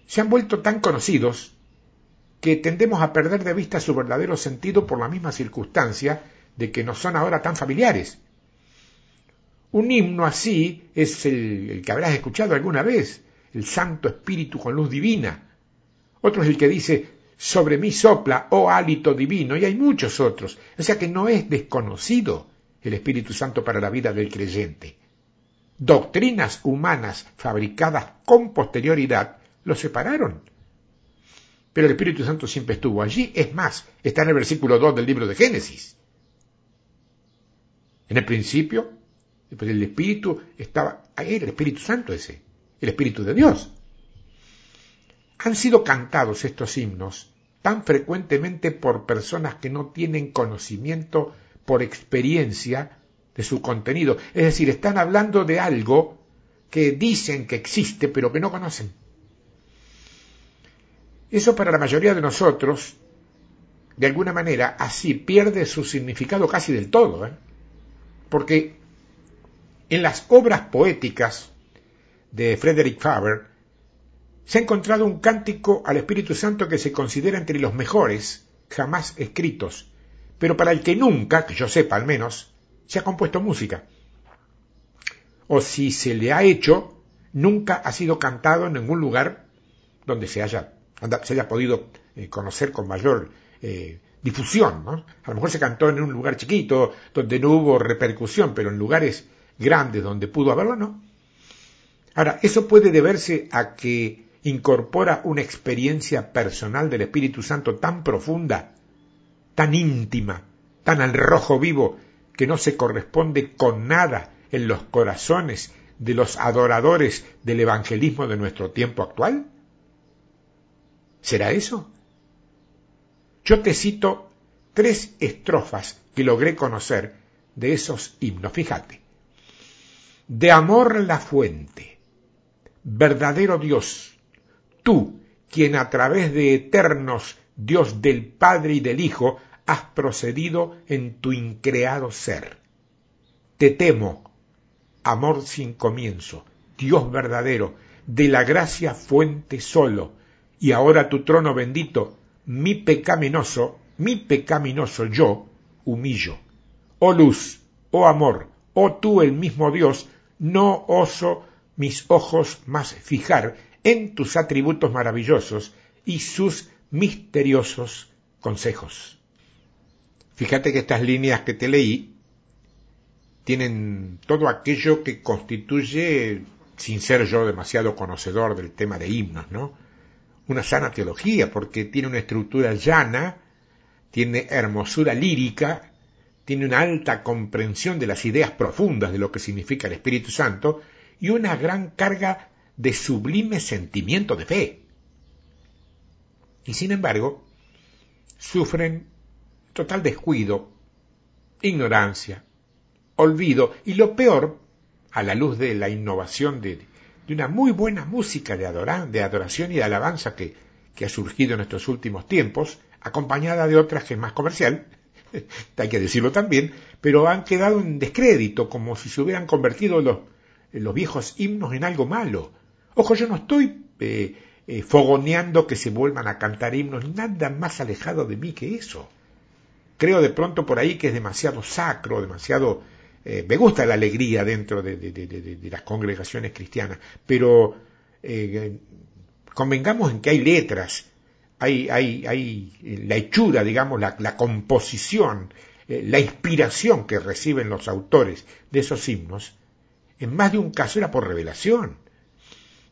se han vuelto tan conocidos que tendemos a perder de vista su verdadero sentido por la misma circunstancia de que no son ahora tan familiares. Un himno así es el, que habrás escuchado alguna vez, el Santo Espíritu con luz divina. Otro es el que dice, sobre mí sopla, oh hálito divino, y hay muchos otros. O sea que no es desconocido el Espíritu Santo para la vida del creyente. Doctrinas humanas fabricadas con posterioridad lo separaron. Pero el Espíritu Santo siempre estuvo allí. Es más, está en el versículo 2 del libro de Génesis. En el principio, el Espíritu estaba ahí, el Espíritu Santo ese, el Espíritu de Dios. Han sido cantados estos himnos tan frecuentemente por personas que no tienen conocimiento por experiencia de su contenido. Es decir, están hablando de algo que dicen que existe pero que no conocen. Eso para la mayoría de nosotros, de alguna manera, así pierde su significado casi del todo. ¿eh? Porque en las obras poéticas de Frederick Faber se ha encontrado un cántico al Espíritu Santo que se considera entre los mejores jamás escritos, pero para el que nunca, que yo sepa al menos, se ha compuesto música. O si se le ha hecho, nunca ha sido cantado en ningún lugar donde se haya, se haya podido eh, conocer con mayor eh, difusión. A lo mejor se cantó en un lugar chiquito, donde no hubo repercusión, pero en lugares grandes donde pudo haberlo, no. Ahora, eso puede deberse a que incorpora una experiencia personal del Espíritu Santo tan profunda, tan íntima, tan al rojo vivo, que no se corresponde con nada en los corazones de los adoradores del evangelismo de nuestro tiempo actual? ¿Será eso? Yo te cito tres estrofas que logré conocer de esos himnos. Fíjate. De amor la fuente, verdadero Dios, tú, quien a través de eternos Dios del Padre y del Hijo, has procedido en tu increado ser. Te temo, amor sin comienzo, Dios verdadero, de la gracia fuente solo, y ahora tu trono bendito mi pecaminoso, mi pecaminoso yo, humillo. Oh luz, oh amor, oh tú el mismo Dios, no oso mis ojos más fijar en tus atributos maravillosos y sus misteriosos consejos. Fíjate que estas líneas que te leí tienen todo aquello que constituye, sin ser yo demasiado conocedor del tema de himnos, ¿no? una sana teología, porque tiene una estructura llana, tiene hermosura lírica, tiene una alta comprensión de las ideas profundas de lo que significa el Espíritu Santo y una gran carga de sublime sentimiento de fe. Y sin embargo, sufren total descuido, ignorancia, olvido y lo peor, a la luz de la innovación de, una muy buena música de, de adoración y de alabanza que, que ha surgido en estos últimos tiempos, acompañada de otras que es más comercial, hay que decirlo también, pero han quedado en descrédito, como si se hubieran convertido los, los viejos himnos en algo malo. Ojo, yo no estoy eh, eh, fogoneando que se vuelvan a cantar himnos, nada más alejado de mí que eso. Creo de pronto por ahí que es demasiado sacro, demasiado... Eh, me gusta la alegría dentro de, las congregaciones cristianas, pero convengamos en que hay letras, hay, hay, hay la hechura, digamos, la, la composición, la inspiración que reciben los autores de esos himnos, en más de un caso era por revelación.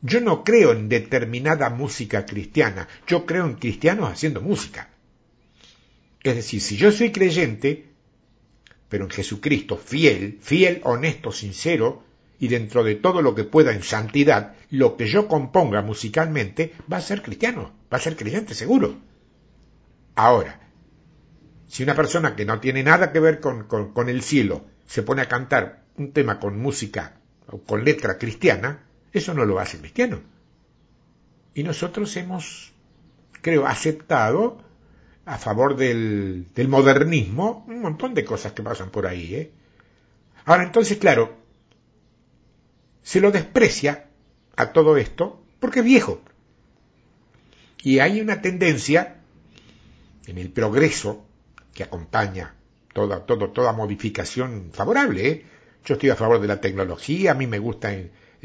Yo no creo en determinada música cristiana, yo creo en cristianos haciendo música. Es decir, si yo soy creyente, pero en Jesucristo fiel, fiel, honesto, sincero, y dentro de todo lo que pueda en santidad, lo que yo componga musicalmente va a ser cristiano, va a ser creyente seguro. Ahora, si una persona que no tiene nada que ver con, con el cielo se pone a cantar un tema con música o con letra cristiana, eso no lo hace cristiano. Y nosotros hemos, creo, aceptado a favor del, del modernismo un montón de cosas que pasan por ahí. ¿eh? Ahora entonces, claro, se lo desprecia a todo esto porque es viejo. Y hay una tendencia en el progreso que acompaña toda, toda modificación favorable. ¿eh? Yo estoy a favor de la tecnología, a mí me gusta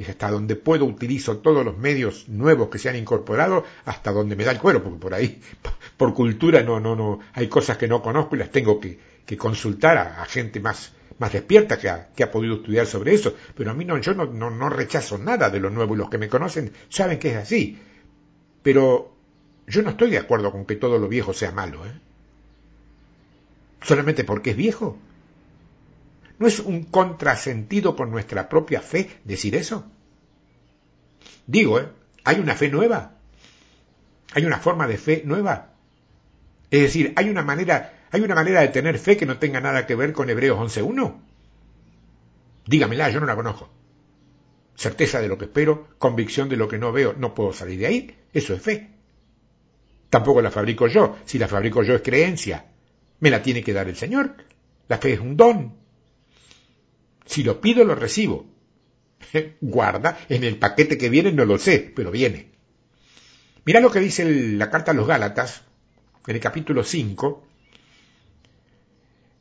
hasta donde puedo utilizo todos los medios nuevos que se han incorporado hasta donde me da el cuero, porque por ahí, por cultura, no, no, no, hay cosas que no conozco y las tengo que, que consultar a, gente más, más despierta que ha, que ha, podido estudiar sobre eso. Pero a mí no, yo no, rechazo nada de lo nuevo y los que me conocen saben que es así. Pero yo no estoy de acuerdo con que todo lo viejo sea malo, ¿eh? Solamente porque es viejo. ¿No es un contrasentido con nuestra propia fe decir eso? Digo, ¿eh? ¿hay una fe nueva? ¿Hay una forma de fe nueva? Es decir, ¿hay una manera, hay una manera de tener fe que no tenga nada que ver con Hebreos 11.1? Dígamela, yo no la conozco. Certeza de lo que espero, convicción de lo que no veo, no puedo salir de ahí. Eso es fe. Tampoco la fabrico yo. Si la fabrico yo es creencia. Me la tiene que dar el Señor. La fe es un don. Si lo pido, lo recibo. Guarda, en el paquete que viene no lo sé, pero viene. Mira lo que dice la carta a los Gálatas, en el capítulo 5,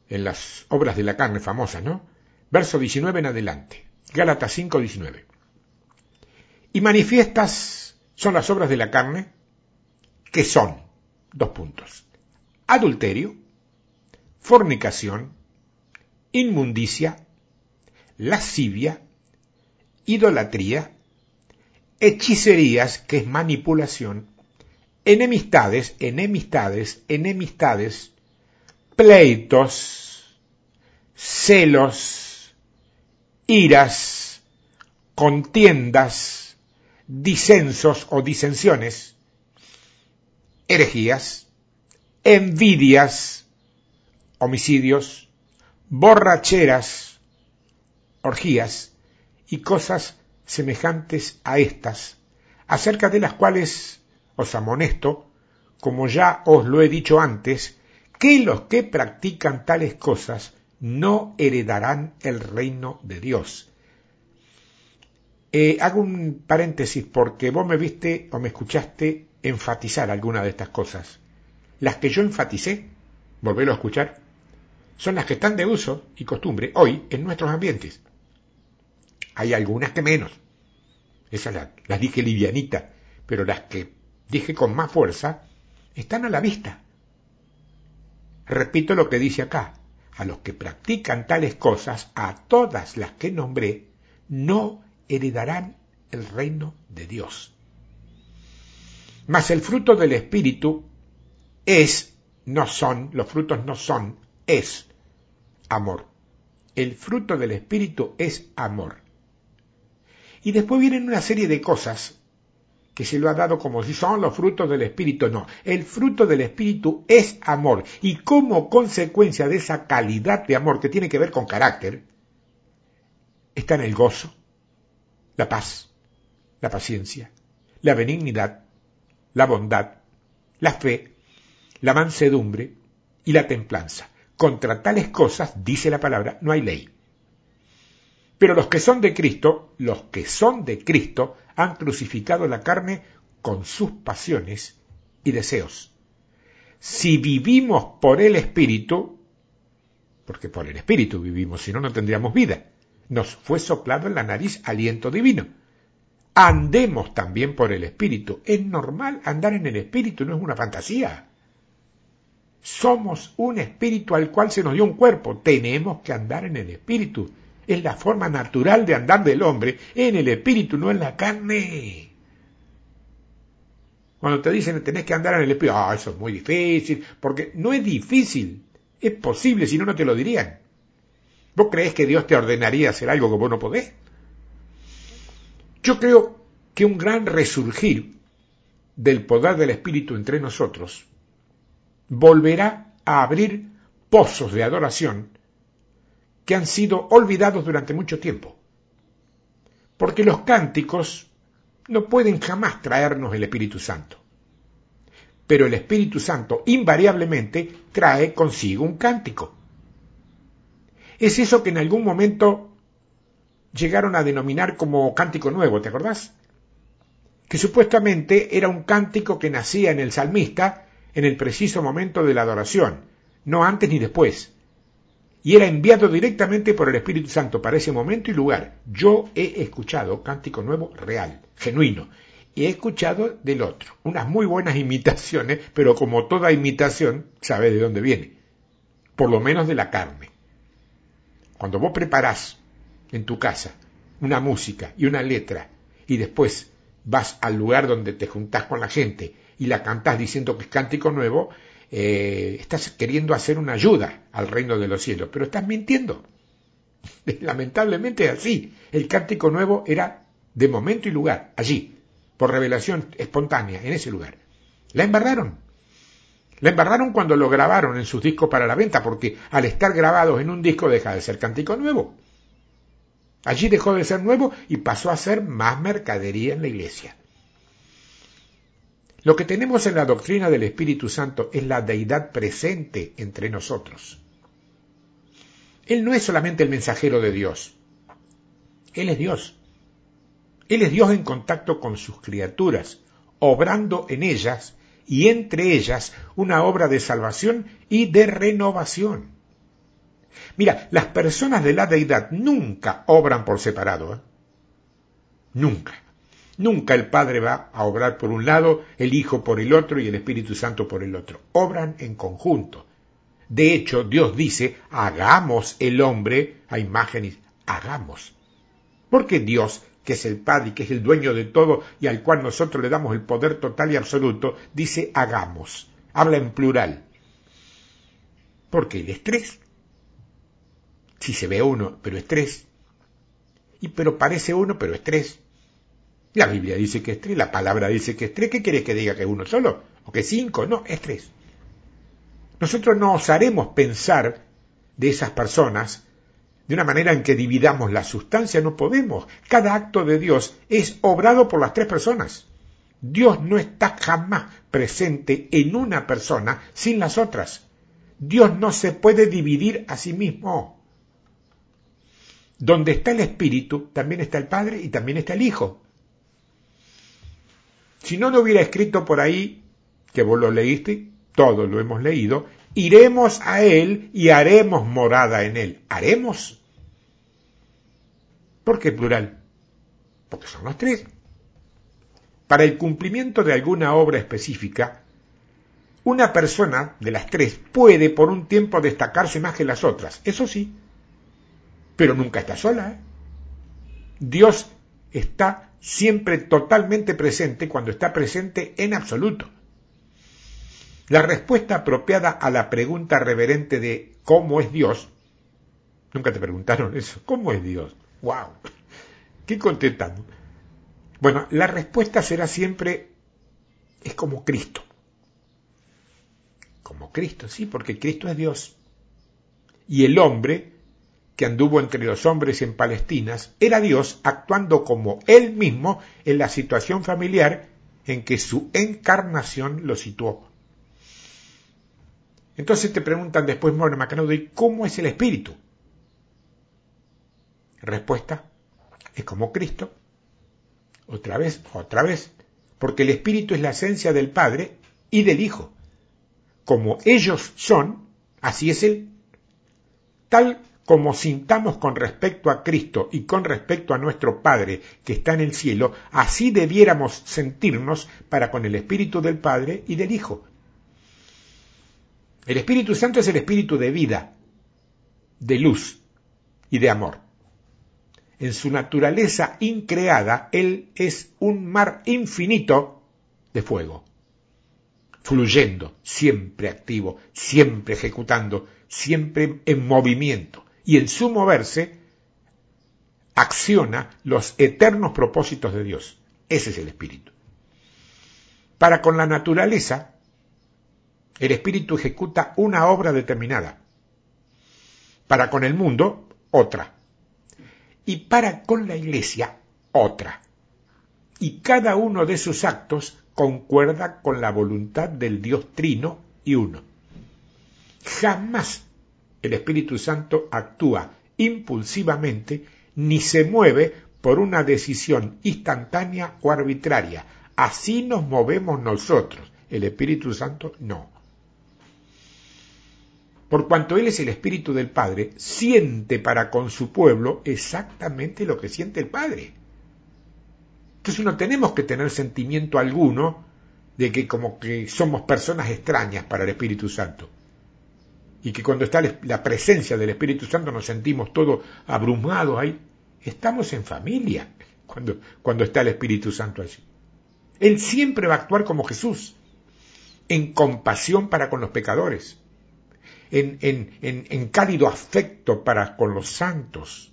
en las obras de la carne famosas, ¿no? Verso 19 en adelante. Gálatas 5, 19. Y manifiestas son las obras de la carne, que son, dos puntos, adulterio, fornicación, inmundicia, lascivia, idolatría, hechicerías, que es manipulación, enemistades, enemistades, enemistades, pleitos, celos, iras, contiendas, disensos o disensiones, herejías, envidias, homicidios, borracheras, orgías y cosas semejantes a estas, acerca de las cuales os amonesto, como ya os lo he dicho antes, que los que practican tales cosas no heredarán el reino de Dios. Eh, hago un paréntesis porque vos me viste o me escuchaste enfatizar alguna de estas cosas. Las que yo enfaticé, volverlo a escuchar, son las que están de uso y costumbre hoy en nuestros ambientes. Hay algunas que menos. Esas las, dije livianita, pero las que dije con más fuerza están a la vista. Repito lo que dice acá. A los que practican tales cosas, a todas las que nombré, no heredarán el reino de Dios. Mas el fruto del Espíritu es no son, los frutos no son, es amor. El fruto del Espíritu es amor. Y después vienen una serie de cosas que se lo ha dado como si son los frutos del Espíritu. No, el fruto del Espíritu es amor. Y como consecuencia de esa calidad de amor que tiene que ver con carácter, está en el gozo, la paz, la paciencia, la benignidad, la bondad, la fe, la mansedumbre y la templanza. Contra tales cosas, dice la palabra, no hay ley. Pero los que son de Cristo, los que son de Cristo, han crucificado la carne con sus pasiones y deseos. Si vivimos por el Espíritu, porque por el Espíritu vivimos, si no, no tendríamos vida, nos fue soplado en la nariz aliento divino. Andemos también por el Espíritu. Es normal andar en el Espíritu, no es una fantasía. Somos un espíritu al cual se nos dio un cuerpo. Tenemos que andar en el Espíritu. Es la forma natural de andar del hombre en el espíritu, no en la carne. Cuando te dicen tenés que andar en el espíritu, ah, eso es muy difícil, porque no es difícil, es posible, si no, no te lo dirían. ¿Vos creés que Dios te ordenaría hacer algo que vos no podés? Yo creo que un gran resurgir del poder del Espíritu entre nosotros volverá a abrir pozos de adoración que han sido olvidados durante mucho tiempo. Porque los cánticos no pueden jamás traernos el Espíritu Santo. Pero el Espíritu Santo invariablemente trae consigo un cántico. Es eso que en algún momento llegaron a denominar como cántico nuevo, ¿te acordás? Que supuestamente era un cántico que nacía en el salmista en el preciso momento de la adoración, no antes ni después y era enviado directamente por el Espíritu Santo para ese momento y lugar. Yo he escuchado cántico nuevo real, genuino, y he escuchado del otro. Unas muy buenas imitaciones, pero como toda imitación, sabe de dónde viene. Por lo menos de la carne. Cuando vos preparás en tu casa una música y una letra, y después vas al lugar donde te juntás con la gente y la cantás diciendo que es cántico nuevo, eh, estás queriendo hacer una ayuda al reino de los cielos, pero estás mintiendo. Lamentablemente es así. El cántico nuevo era de momento y lugar, allí, por revelación espontánea, en ese lugar. La embarraron. La embarraron cuando lo grabaron en sus discos para la venta, porque al estar grabados en un disco deja de ser cántico nuevo. Allí dejó de ser nuevo y pasó a ser más mercadería en la iglesia. Lo que tenemos en la doctrina del Espíritu Santo es la deidad presente entre nosotros. Él no es solamente el mensajero de Dios, Él es Dios. Él es Dios en contacto con sus criaturas, obrando en ellas y entre ellas una obra de salvación y de renovación. Mira, las personas de la deidad nunca obran por separado. ¿eh? Nunca. Nunca el Padre va a obrar por un lado, el Hijo por el otro y el Espíritu Santo por el otro. Obran en conjunto. De hecho, Dios dice, hagamos el hombre a imágenes, hagamos. Porque Dios, que es el Padre y que es el dueño de todo y al cual nosotros le damos el poder total y absoluto, dice hagamos. Habla en plural. Porque el estrés. Si se ve uno, pero estrés. Y pero parece uno, pero estrés. La Biblia dice que es tres, la palabra dice que es tres. ¿Qué quieres que diga que es uno solo? ¿O que cinco? No, es tres. Nosotros no osaremos pensar de esas personas de una manera en que dividamos la sustancia, no podemos. Cada acto de Dios es obrado por las tres personas. Dios no está jamás presente en una persona sin las otras. Dios no se puede dividir a sí mismo. Donde está el Espíritu, también está el Padre y también está el Hijo. Si no lo hubiera escrito por ahí, que vos lo leíste, todos lo hemos leído, iremos a Él y haremos morada en Él. ¿Haremos? ¿Por qué plural? Porque son los tres. Para el cumplimiento de alguna obra específica, una persona de las tres puede por un tiempo destacarse más que las otras, eso sí, pero nunca está sola. ¿eh? Dios está siempre totalmente presente cuando está presente en absoluto. La respuesta apropiada a la pregunta reverente de ¿cómo es Dios? Nunca te preguntaron eso. ¿Cómo es Dios? ¡Wow! ¿Qué contestamos? Bueno, la respuesta será siempre es como Cristo. Como Cristo, sí, porque Cristo es Dios. Y el hombre que anduvo entre los hombres en Palestina era Dios actuando como él mismo en la situación familiar en que su encarnación lo situó. Entonces te preguntan después, Moreno Macanudo, cómo es el espíritu? Respuesta, es como Cristo. Otra vez, otra vez, porque el espíritu es la esencia del Padre y del Hijo. Como ellos son, así es Él. Tal como sintamos con respecto a Cristo y con respecto a nuestro Padre que está en el cielo, así debiéramos sentirnos para con el Espíritu del Padre y del Hijo. El Espíritu Santo es el Espíritu de vida, de luz y de amor. En su naturaleza increada, Él es un mar infinito de fuego, fluyendo, siempre activo, siempre ejecutando, siempre en movimiento, y en su moverse acciona los eternos propósitos de Dios. Ese es el Espíritu. Para con la naturaleza, el Espíritu ejecuta una obra determinada. Para con el mundo, otra y para con la Iglesia otra. Y cada uno de sus actos concuerda con la voluntad del Dios Trino y uno. Jamás el Espíritu Santo actúa impulsivamente ni se mueve por una decisión instantánea o arbitraria. Así nos movemos nosotros. El Espíritu Santo no por cuanto Él es el Espíritu del Padre, siente para con su pueblo exactamente lo que siente el Padre. Entonces no tenemos que tener sentimiento alguno de que como que somos personas extrañas para el Espíritu Santo. Y que cuando está la presencia del Espíritu Santo nos sentimos todos abrumados ahí. Estamos en familia cuando, cuando está el Espíritu Santo allí. Él siempre va a actuar como Jesús, en compasión para con los pecadores en, cálido afecto para con los santos,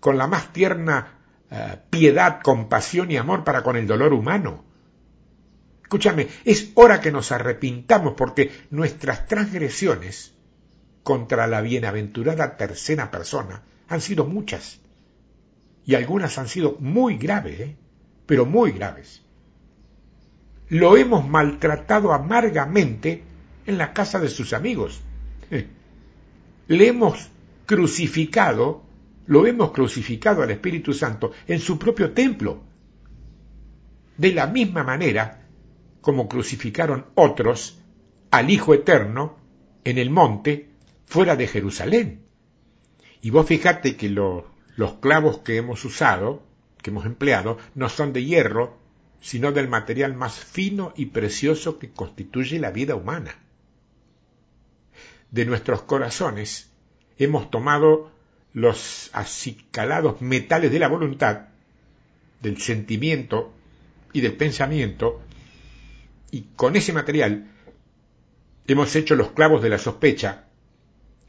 con la más tierna eh, piedad, compasión y amor para con el dolor humano. Escúchame, es hora que nos arrepintamos porque nuestras transgresiones contra la bienaventurada tercera persona han sido muchas. Y algunas han sido muy graves, ¿eh? pero muy graves. Lo hemos maltratado amargamente en la casa de sus amigos. Le hemos crucificado, lo hemos crucificado al Espíritu Santo en su propio templo. De la misma manera como crucificaron otros al Hijo Eterno en el monte fuera de Jerusalén. Y vos fijate que los clavos que hemos usado, que hemos empleado, no son de hierro, sino del material más fino y precioso que constituye la vida humana de nuestros corazones hemos tomado los acicalados metales de la voluntad, del sentimiento y del pensamiento, y con ese material hemos hecho los clavos de la sospecha,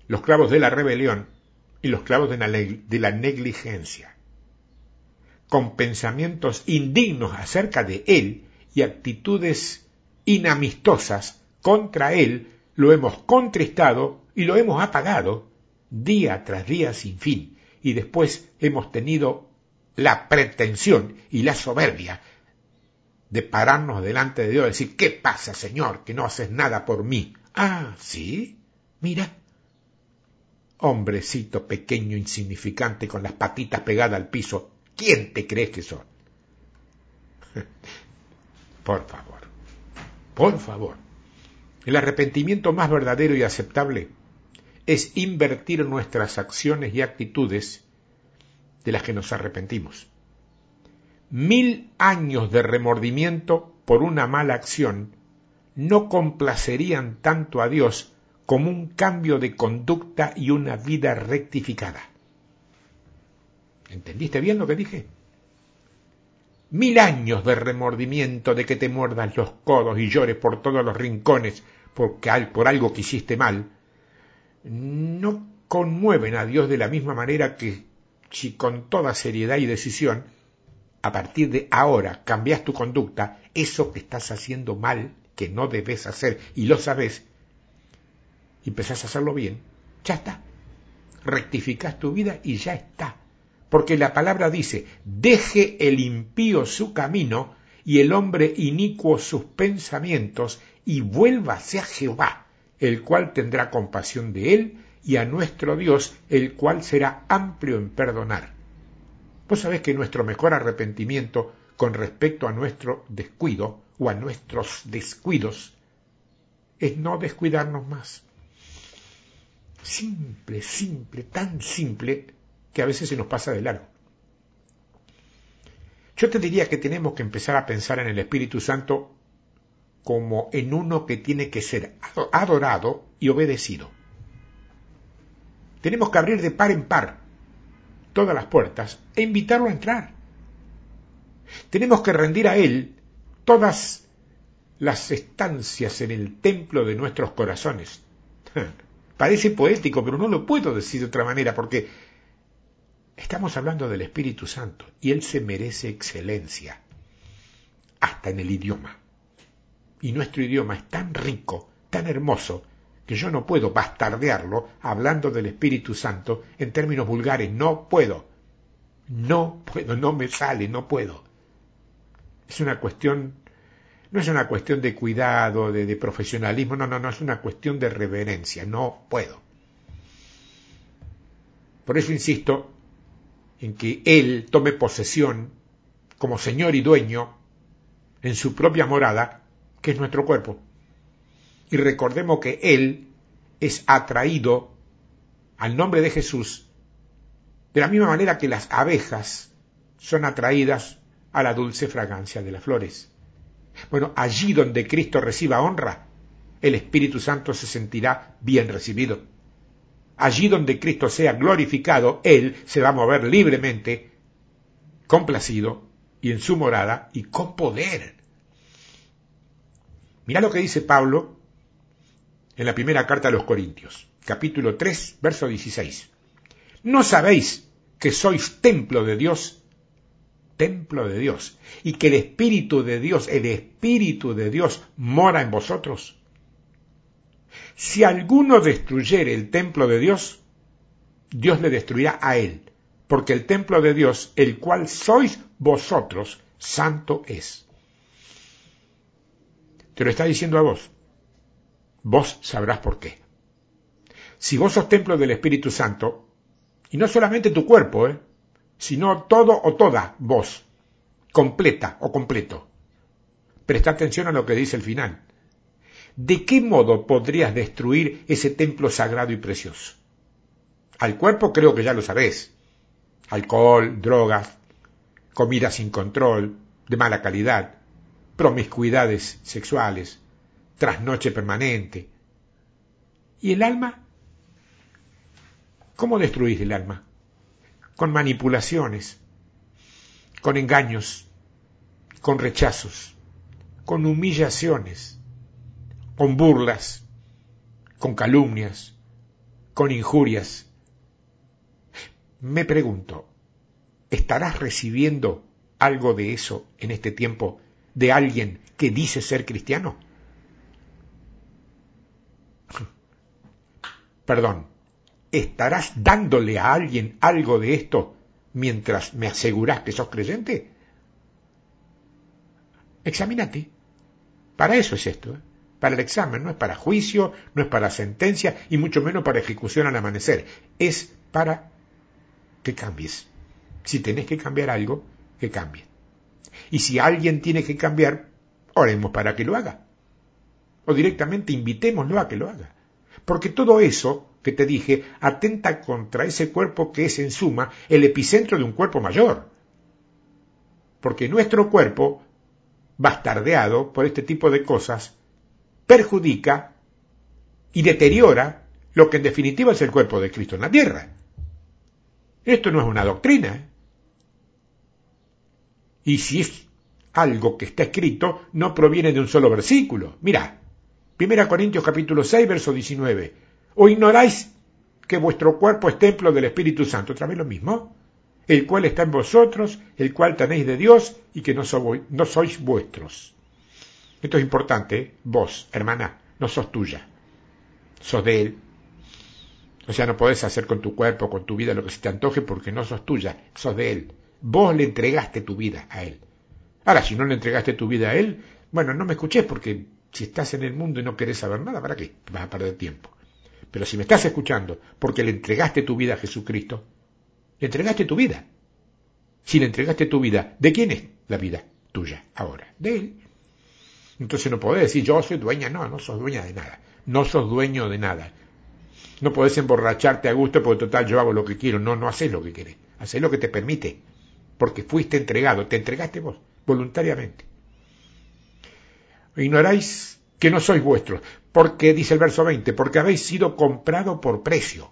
los clavos de la rebelión y los clavos de la, negligencia. Con pensamientos indignos acerca de Él y actitudes inamistosas contra Él, lo hemos contristado y lo hemos apagado día tras día sin fin, y después hemos tenido la pretensión y la soberbia de pararnos delante de Dios y decir, ¿qué pasa, Señor, que no haces nada por mí? Ah, sí, mira. Hombrecito pequeño, insignificante, con las patitas pegadas al piso, ¿quién te crees que son? por favor, por favor. El arrepentimiento más verdadero y aceptable es invertir nuestras acciones y actitudes de las que nos arrepentimos. Mil años de remordimiento por una mala acción no complacerían tanto a Dios como un cambio de conducta y una vida rectificada. ¿Entendiste bien lo que dije? mil años de remordimiento, de que te muerdas los codos y llores por todos los rincones porque, por algo que hiciste mal, no conmueven a Dios de la misma manera que si con toda seriedad y decisión, a partir de ahora cambias tu conducta, eso que estás haciendo mal, que no debes hacer y lo sabes, y empezás a hacerlo bien, ya está. Rectificas tu vida y ya está porque la palabra dice, deje el impío su camino y el hombre inicuo sus pensamientos y vuélvase a Jehová, el cual tendrá compasión de él, y a nuestro Dios, el cual será amplio en perdonar. Vos sabés que nuestro mejor arrepentimiento con respecto a nuestro descuido o a nuestros descuidos es no descuidarnos más. Simple, simple, tan simple que a veces se nos pasa de largo. Yo te diría que tenemos que empezar a pensar en el Espíritu Santo como en uno que tiene que ser adorado y obedecido. Tenemos que abrir de par en par todas las puertas e invitarlo a entrar. Tenemos que rendir a Él todas las estancias en el templo de nuestros corazones. Parece poético, pero no lo puedo decir de otra manera, porque Estamos hablando del Espíritu Santo y Él se merece excelencia, hasta en el idioma. Y nuestro idioma es tan rico, tan hermoso, que yo no puedo bastardearlo hablando del Espíritu Santo en términos vulgares. No puedo. No puedo, no me sale, no puedo. Es una cuestión, no es una cuestión de cuidado, de, profesionalismo, no, no, no, es una cuestión de reverencia. No puedo. Por eso insisto en que Él tome posesión como Señor y dueño en su propia morada, que es nuestro cuerpo. Y recordemos que Él es atraído al nombre de Jesús de la misma manera que las abejas son atraídas a la dulce fragancia de las flores. Bueno, allí donde Cristo reciba honra, el Espíritu Santo se sentirá bien recibido. Allí donde Cristo sea glorificado, Él se va a mover libremente, complacido y en su morada y con poder. Mira lo que dice Pablo en la primera carta a los Corintios, capítulo 3, verso 16. ¿No sabéis que sois templo de Dios? Templo de Dios. Y que el Espíritu de Dios, el Espíritu de Dios mora en vosotros. Si alguno destruyere el templo de Dios, Dios le destruirá a él, porque el templo de Dios, el cual sois vosotros, santo es. Te lo está diciendo a vos. Vos sabrás por qué. Si vos sos templo del Espíritu Santo, y no solamente tu cuerpo, ¿eh? Sino todo o toda vos, completa o completo. Presta atención a lo que dice el final. ¿de qué modo podrías destruir ese templo sagrado y precioso? Al cuerpo creo que ya lo sabés. Alcohol, drogas, comida sin control, de mala calidad, promiscuidades sexuales, trasnoche permanente. ¿Y el alma? ¿Cómo destruís el alma? Con manipulaciones, con engaños, con rechazos, con humillaciones, con burlas, con calumnias, con injurias. Me pregunto, ¿estarás recibiendo algo de eso en este tiempo de alguien que dice ser cristiano? Perdón, ¿estarás dándole a alguien algo de esto mientras me aseguras que sos creyente? Examínate. Para eso es esto. ¿eh? para el examen, no es para juicio, no es para sentencia y mucho menos para ejecución al amanecer. Es para que cambies. Si tenés que cambiar algo, que cambie. Y si alguien tiene que cambiar, oremos para que lo haga. O directamente invitémoslo a que lo haga. Porque todo eso que te dije atenta contra ese cuerpo que es en suma el epicentro de un cuerpo mayor. Porque nuestro cuerpo, bastardeado por este tipo de cosas, perjudica y deteriora lo que en definitiva es el cuerpo de Cristo en la tierra. Esto no es una doctrina. ¿eh? Y si es algo que está escrito, no proviene de un solo versículo. Mira, 1 Corintios capítulo 6, verso 19. ¿O ignoráis que vuestro cuerpo es templo del Espíritu Santo? Otra vez lo mismo. El cual está en vosotros, el cual tenéis de Dios y que no, no sois vuestros. Esto es importante. ¿eh? Vos, hermana, no sos tuya. Sos de Él. O sea, no podés hacer con tu cuerpo, con tu vida lo que se te antoje porque no sos tuya, sos de Él. Vos le entregaste tu vida a Él. Ahora, si no le entregaste tu vida a Él, bueno, no me escuches porque si estás en el mundo y no querés saber nada, ¿para qué? Vas a perder tiempo. Pero si me estás escuchando porque le entregaste tu vida a Jesucristo, le entregaste tu vida. Si le entregaste tu vida, ¿de quién es la vida tuya ahora? De Él. Entonces no podés decir yo soy dueña, no, no sos dueña de nada. No sos dueño de nada. No podés emborracharte a gusto porque total yo hago lo que quiero. No, no haces lo que quieres. Haces lo que te permite. Porque fuiste entregado. Te entregaste vos, voluntariamente. Ignoráis que no sois vuestros. Porque, dice el verso 20, porque habéis sido comprado por precio.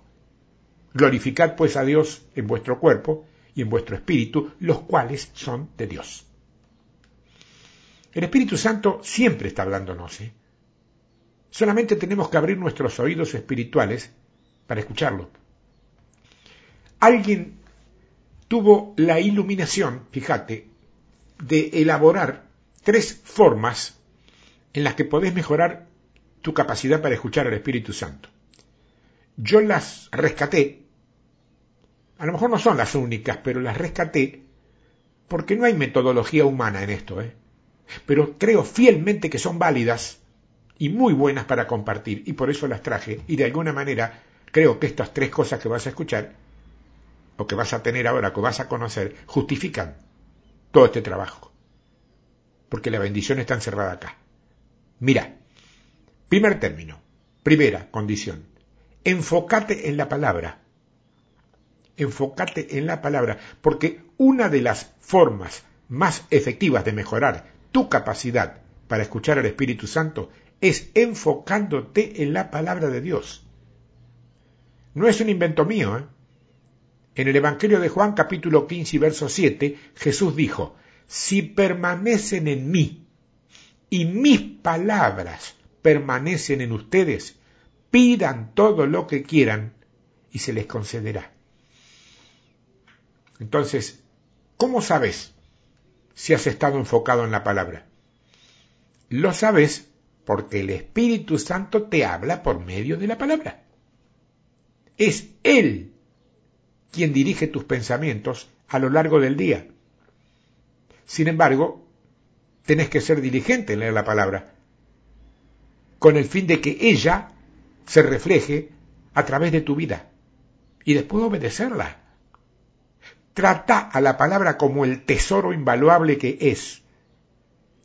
Glorificad pues a Dios en vuestro cuerpo y en vuestro espíritu, los cuales son de Dios. El Espíritu Santo siempre está hablándonos. ¿eh? Solamente tenemos que abrir nuestros oídos espirituales para escucharlo. Alguien tuvo la iluminación, fíjate, de elaborar tres formas en las que podés mejorar tu capacidad para escuchar al Espíritu Santo. Yo las rescaté, a lo mejor no son las únicas, pero las rescaté porque no hay metodología humana en esto, ¿eh? pero creo fielmente que son válidas y muy buenas para compartir y por eso las traje y de alguna manera creo que estas tres cosas que vas a escuchar o que vas a tener ahora, que vas a conocer, justifican todo este trabajo. Porque la bendición está encerrada acá. Mira, primer término, primera condición, enfócate en la palabra. Enfócate en la palabra, porque una de las formas más efectivas de mejorar tu capacidad para escuchar al Espíritu Santo es enfocándote en la palabra de Dios. No es un invento mío. ¿eh? En el Evangelio de Juan capítulo 15 y verso 7, Jesús dijo, si permanecen en mí y mis palabras permanecen en ustedes, pidan todo lo que quieran y se les concederá. Entonces, ¿cómo sabes si has estado enfocado en la palabra? Lo sabes porque el Espíritu Santo te habla por medio de la palabra. Es Él quien dirige tus pensamientos a lo largo del día. Sin embargo, tenés que ser diligente en leer la palabra, con el fin de que ella se refleje a través de tu vida y después obedecerla. Trata a la palabra como el tesoro invaluable que es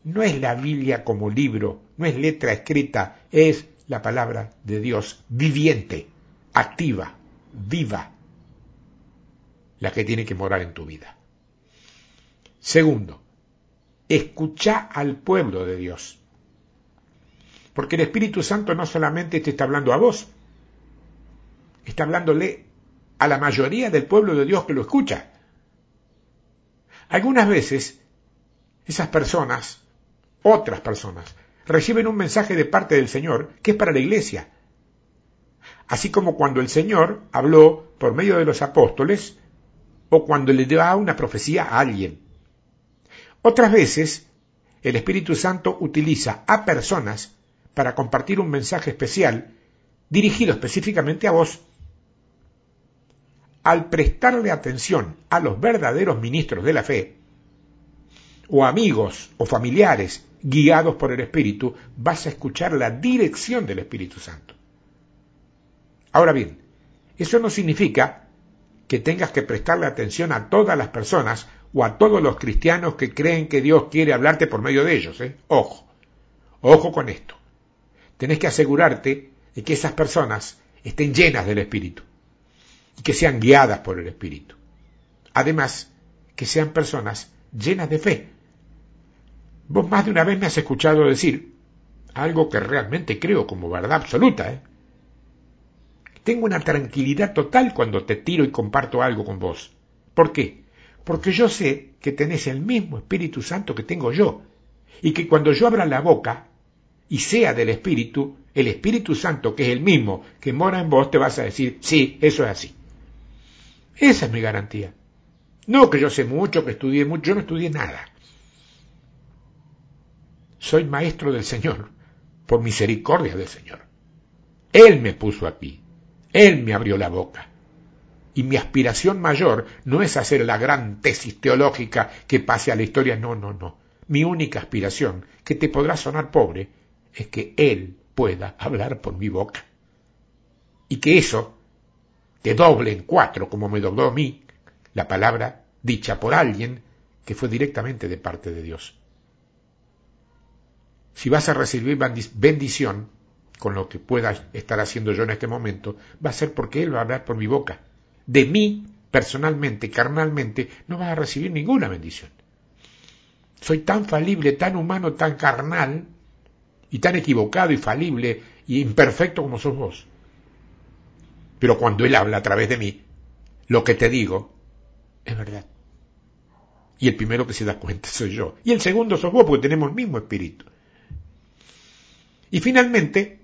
no es la Biblia como libro, no es letra escrita, es la palabra de Dios viviente, activa, viva, la que tiene que morar en tu vida. Segundo, escucha al pueblo de Dios. Porque el Espíritu Santo no solamente te está hablando a vos, está hablándole a la mayoría del pueblo de Dios que lo escucha. Algunas veces esas personas otras personas reciben un mensaje de parte del Señor que es para la iglesia. Así como cuando el Señor habló por medio de los apóstoles o cuando le da una profecía a alguien. Otras veces, el Espíritu Santo utiliza a personas para compartir un mensaje especial dirigido específicamente a vos. Al prestarle atención a los verdaderos ministros de la fe, o amigos o familiares guiados por el Espíritu, vas a escuchar la dirección del Espíritu Santo. Ahora bien, eso no significa que tengas que prestarle atención a todas las personas o a todos los cristianos que creen que Dios quiere hablarte por medio de ellos. ¿eh? Ojo, ojo con esto. Tenés que asegurarte de que esas personas estén llenas del Espíritu y que sean guiadas por el Espíritu. Además, que sean personas llenas de fe, Vos más de una vez me has escuchado decir algo que realmente creo como verdad absoluta. ¿eh? Tengo una tranquilidad total cuando te tiro y comparto algo con vos. ¿Por qué? Porque yo sé que tenés el mismo Espíritu Santo que tengo yo. Y que cuando yo abra la boca y sea del Espíritu, el Espíritu Santo, que es el mismo que mora en vos, te vas a decir, sí, eso es así. Esa es mi garantía. No que yo sé mucho, que estudié mucho, yo no estudié nada. Soy maestro del Señor, por misericordia del Señor. Él me puso aquí, Él me abrió la boca. Y mi aspiración mayor no es hacer la gran tesis teológica que pase a la historia, no, no, no. Mi única aspiración, que te podrá sonar pobre, es que Él pueda hablar por mi boca. Y que eso te doble en cuatro, como me dobló a mí, la palabra dicha por alguien que fue directamente de parte de Dios. Si vas a recibir bendición con lo que pueda estar haciendo yo en este momento, va a ser porque Él va a hablar por mi boca. De mí, personalmente, carnalmente, no vas a recibir ninguna bendición. Soy tan falible, tan humano, tan carnal, y tan equivocado y falible y imperfecto como sos vos. Pero cuando Él habla a través de mí, lo que te digo es verdad. Y el primero que se da cuenta soy yo. Y el segundo sos vos, porque tenemos el mismo espíritu. Y finalmente,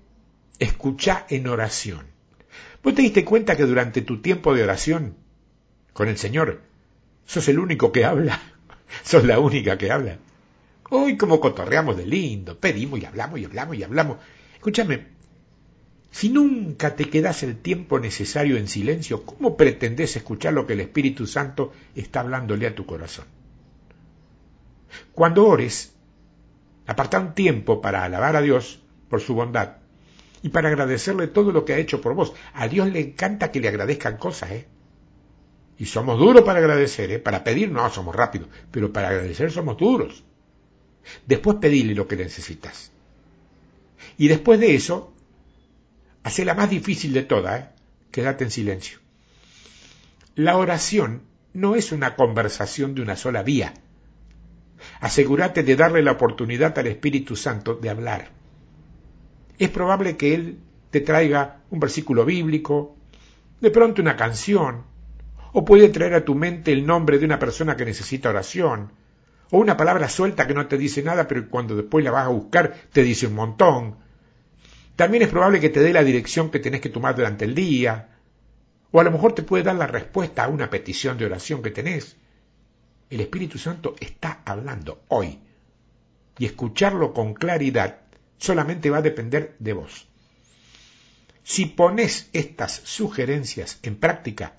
escucha en oración. ¿Vos te diste cuenta que durante tu tiempo de oración con el Señor, sos el único que habla? sos la única que habla. Hoy como cotorreamos de lindo, pedimos y hablamos y hablamos y hablamos. Escúchame, si nunca te quedas el tiempo necesario en silencio, ¿cómo pretendes escuchar lo que el Espíritu Santo está hablándole a tu corazón? Cuando ores, aparta un tiempo para alabar a Dios por su bondad y para agradecerle todo lo que ha hecho por vos. A Dios le encanta que le agradezcan cosas, ¿eh? Y somos duros para agradecer, ¿eh? Para pedir no, somos rápidos, pero para agradecer somos duros. Después pedile lo que necesitas. Y después de eso, hace la más difícil de todas, ¿eh? quédate en silencio. La oración no es una conversación de una sola vía. Asegúrate de darle la oportunidad al Espíritu Santo de hablar. Es probable que Él te traiga un versículo bíblico, de pronto una canción, o puede traer a tu mente el nombre de una persona que necesita oración, o una palabra suelta que no te dice nada, pero cuando después la vas a buscar te dice un montón. También es probable que te dé la dirección que tenés que tomar durante el día. O a lo mejor te puede dar la respuesta a una petición de oración que tenés. El Espíritu Santo está hablando hoy. Y escucharlo con claridad solamente va a depender de vos. Si pones estas sugerencias en práctica,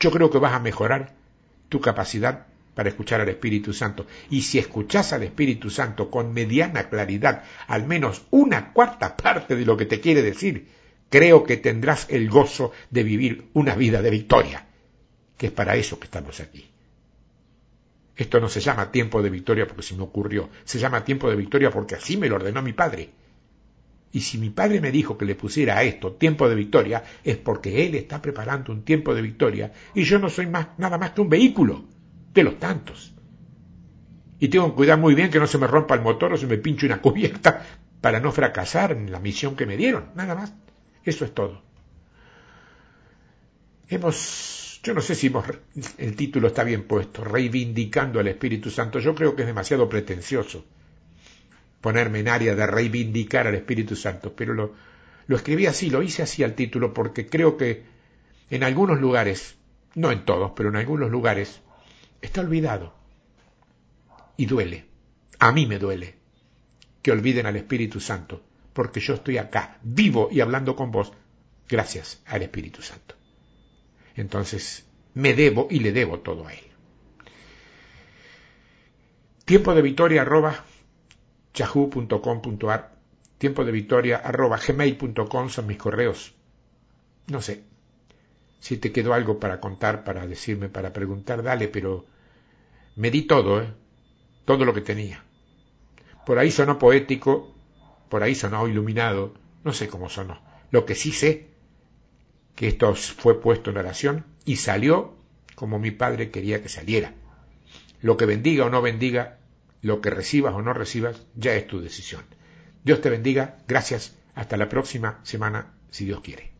yo creo que vas a mejorar tu capacidad para escuchar al Espíritu Santo. Y si escuchas al Espíritu Santo con mediana claridad, al menos una cuarta parte de lo que te quiere decir, creo que tendrás el gozo de vivir una vida de victoria, que es para eso que estamos aquí. Esto no se llama tiempo de victoria porque se me ocurrió, se llama tiempo de victoria porque así me lo ordenó mi padre. Y si mi padre me dijo que le pusiera a esto tiempo de victoria, es porque él está preparando un tiempo de victoria y yo no soy más, nada más que un vehículo los tantos. Y tengo que cuidar muy bien que no se me rompa el motor o se me pinche una cubierta para no fracasar en la misión que me dieron, nada más. Eso es todo. Hemos, yo no sé si el título está bien puesto, reivindicando al Espíritu Santo. Yo creo que es demasiado pretencioso ponerme en área de reivindicar al Espíritu Santo, pero lo, lo escribí así, lo hice así al título, porque creo que en algunos lugares, no en todos, pero en algunos lugares, está olvidado. Y duele. A mí me duele que olviden al Espíritu Santo, porque yo estoy acá, vivo y hablando con vos, gracias al Espíritu Santo. Entonces, me debo y le debo todo a Él. Tiempo de victoria arroba yahoo.com.ar Tiempo de victoria arroba gmail.com son mis correos. No sé, si te quedó algo para contar, para decirme, para preguntar, dale, pero me di todo, ¿eh? todo lo que tenía. Por ahí sonó poético, por ahí sonó iluminado, no sé cómo sonó. Lo que sí sé, que esto fue puesto en oración y salió como mi padre quería que saliera. Lo que bendiga o no bendiga, lo que recibas o no recibas, ya es tu decisión. Dios te bendiga, gracias, hasta la próxima semana, si Dios quiere.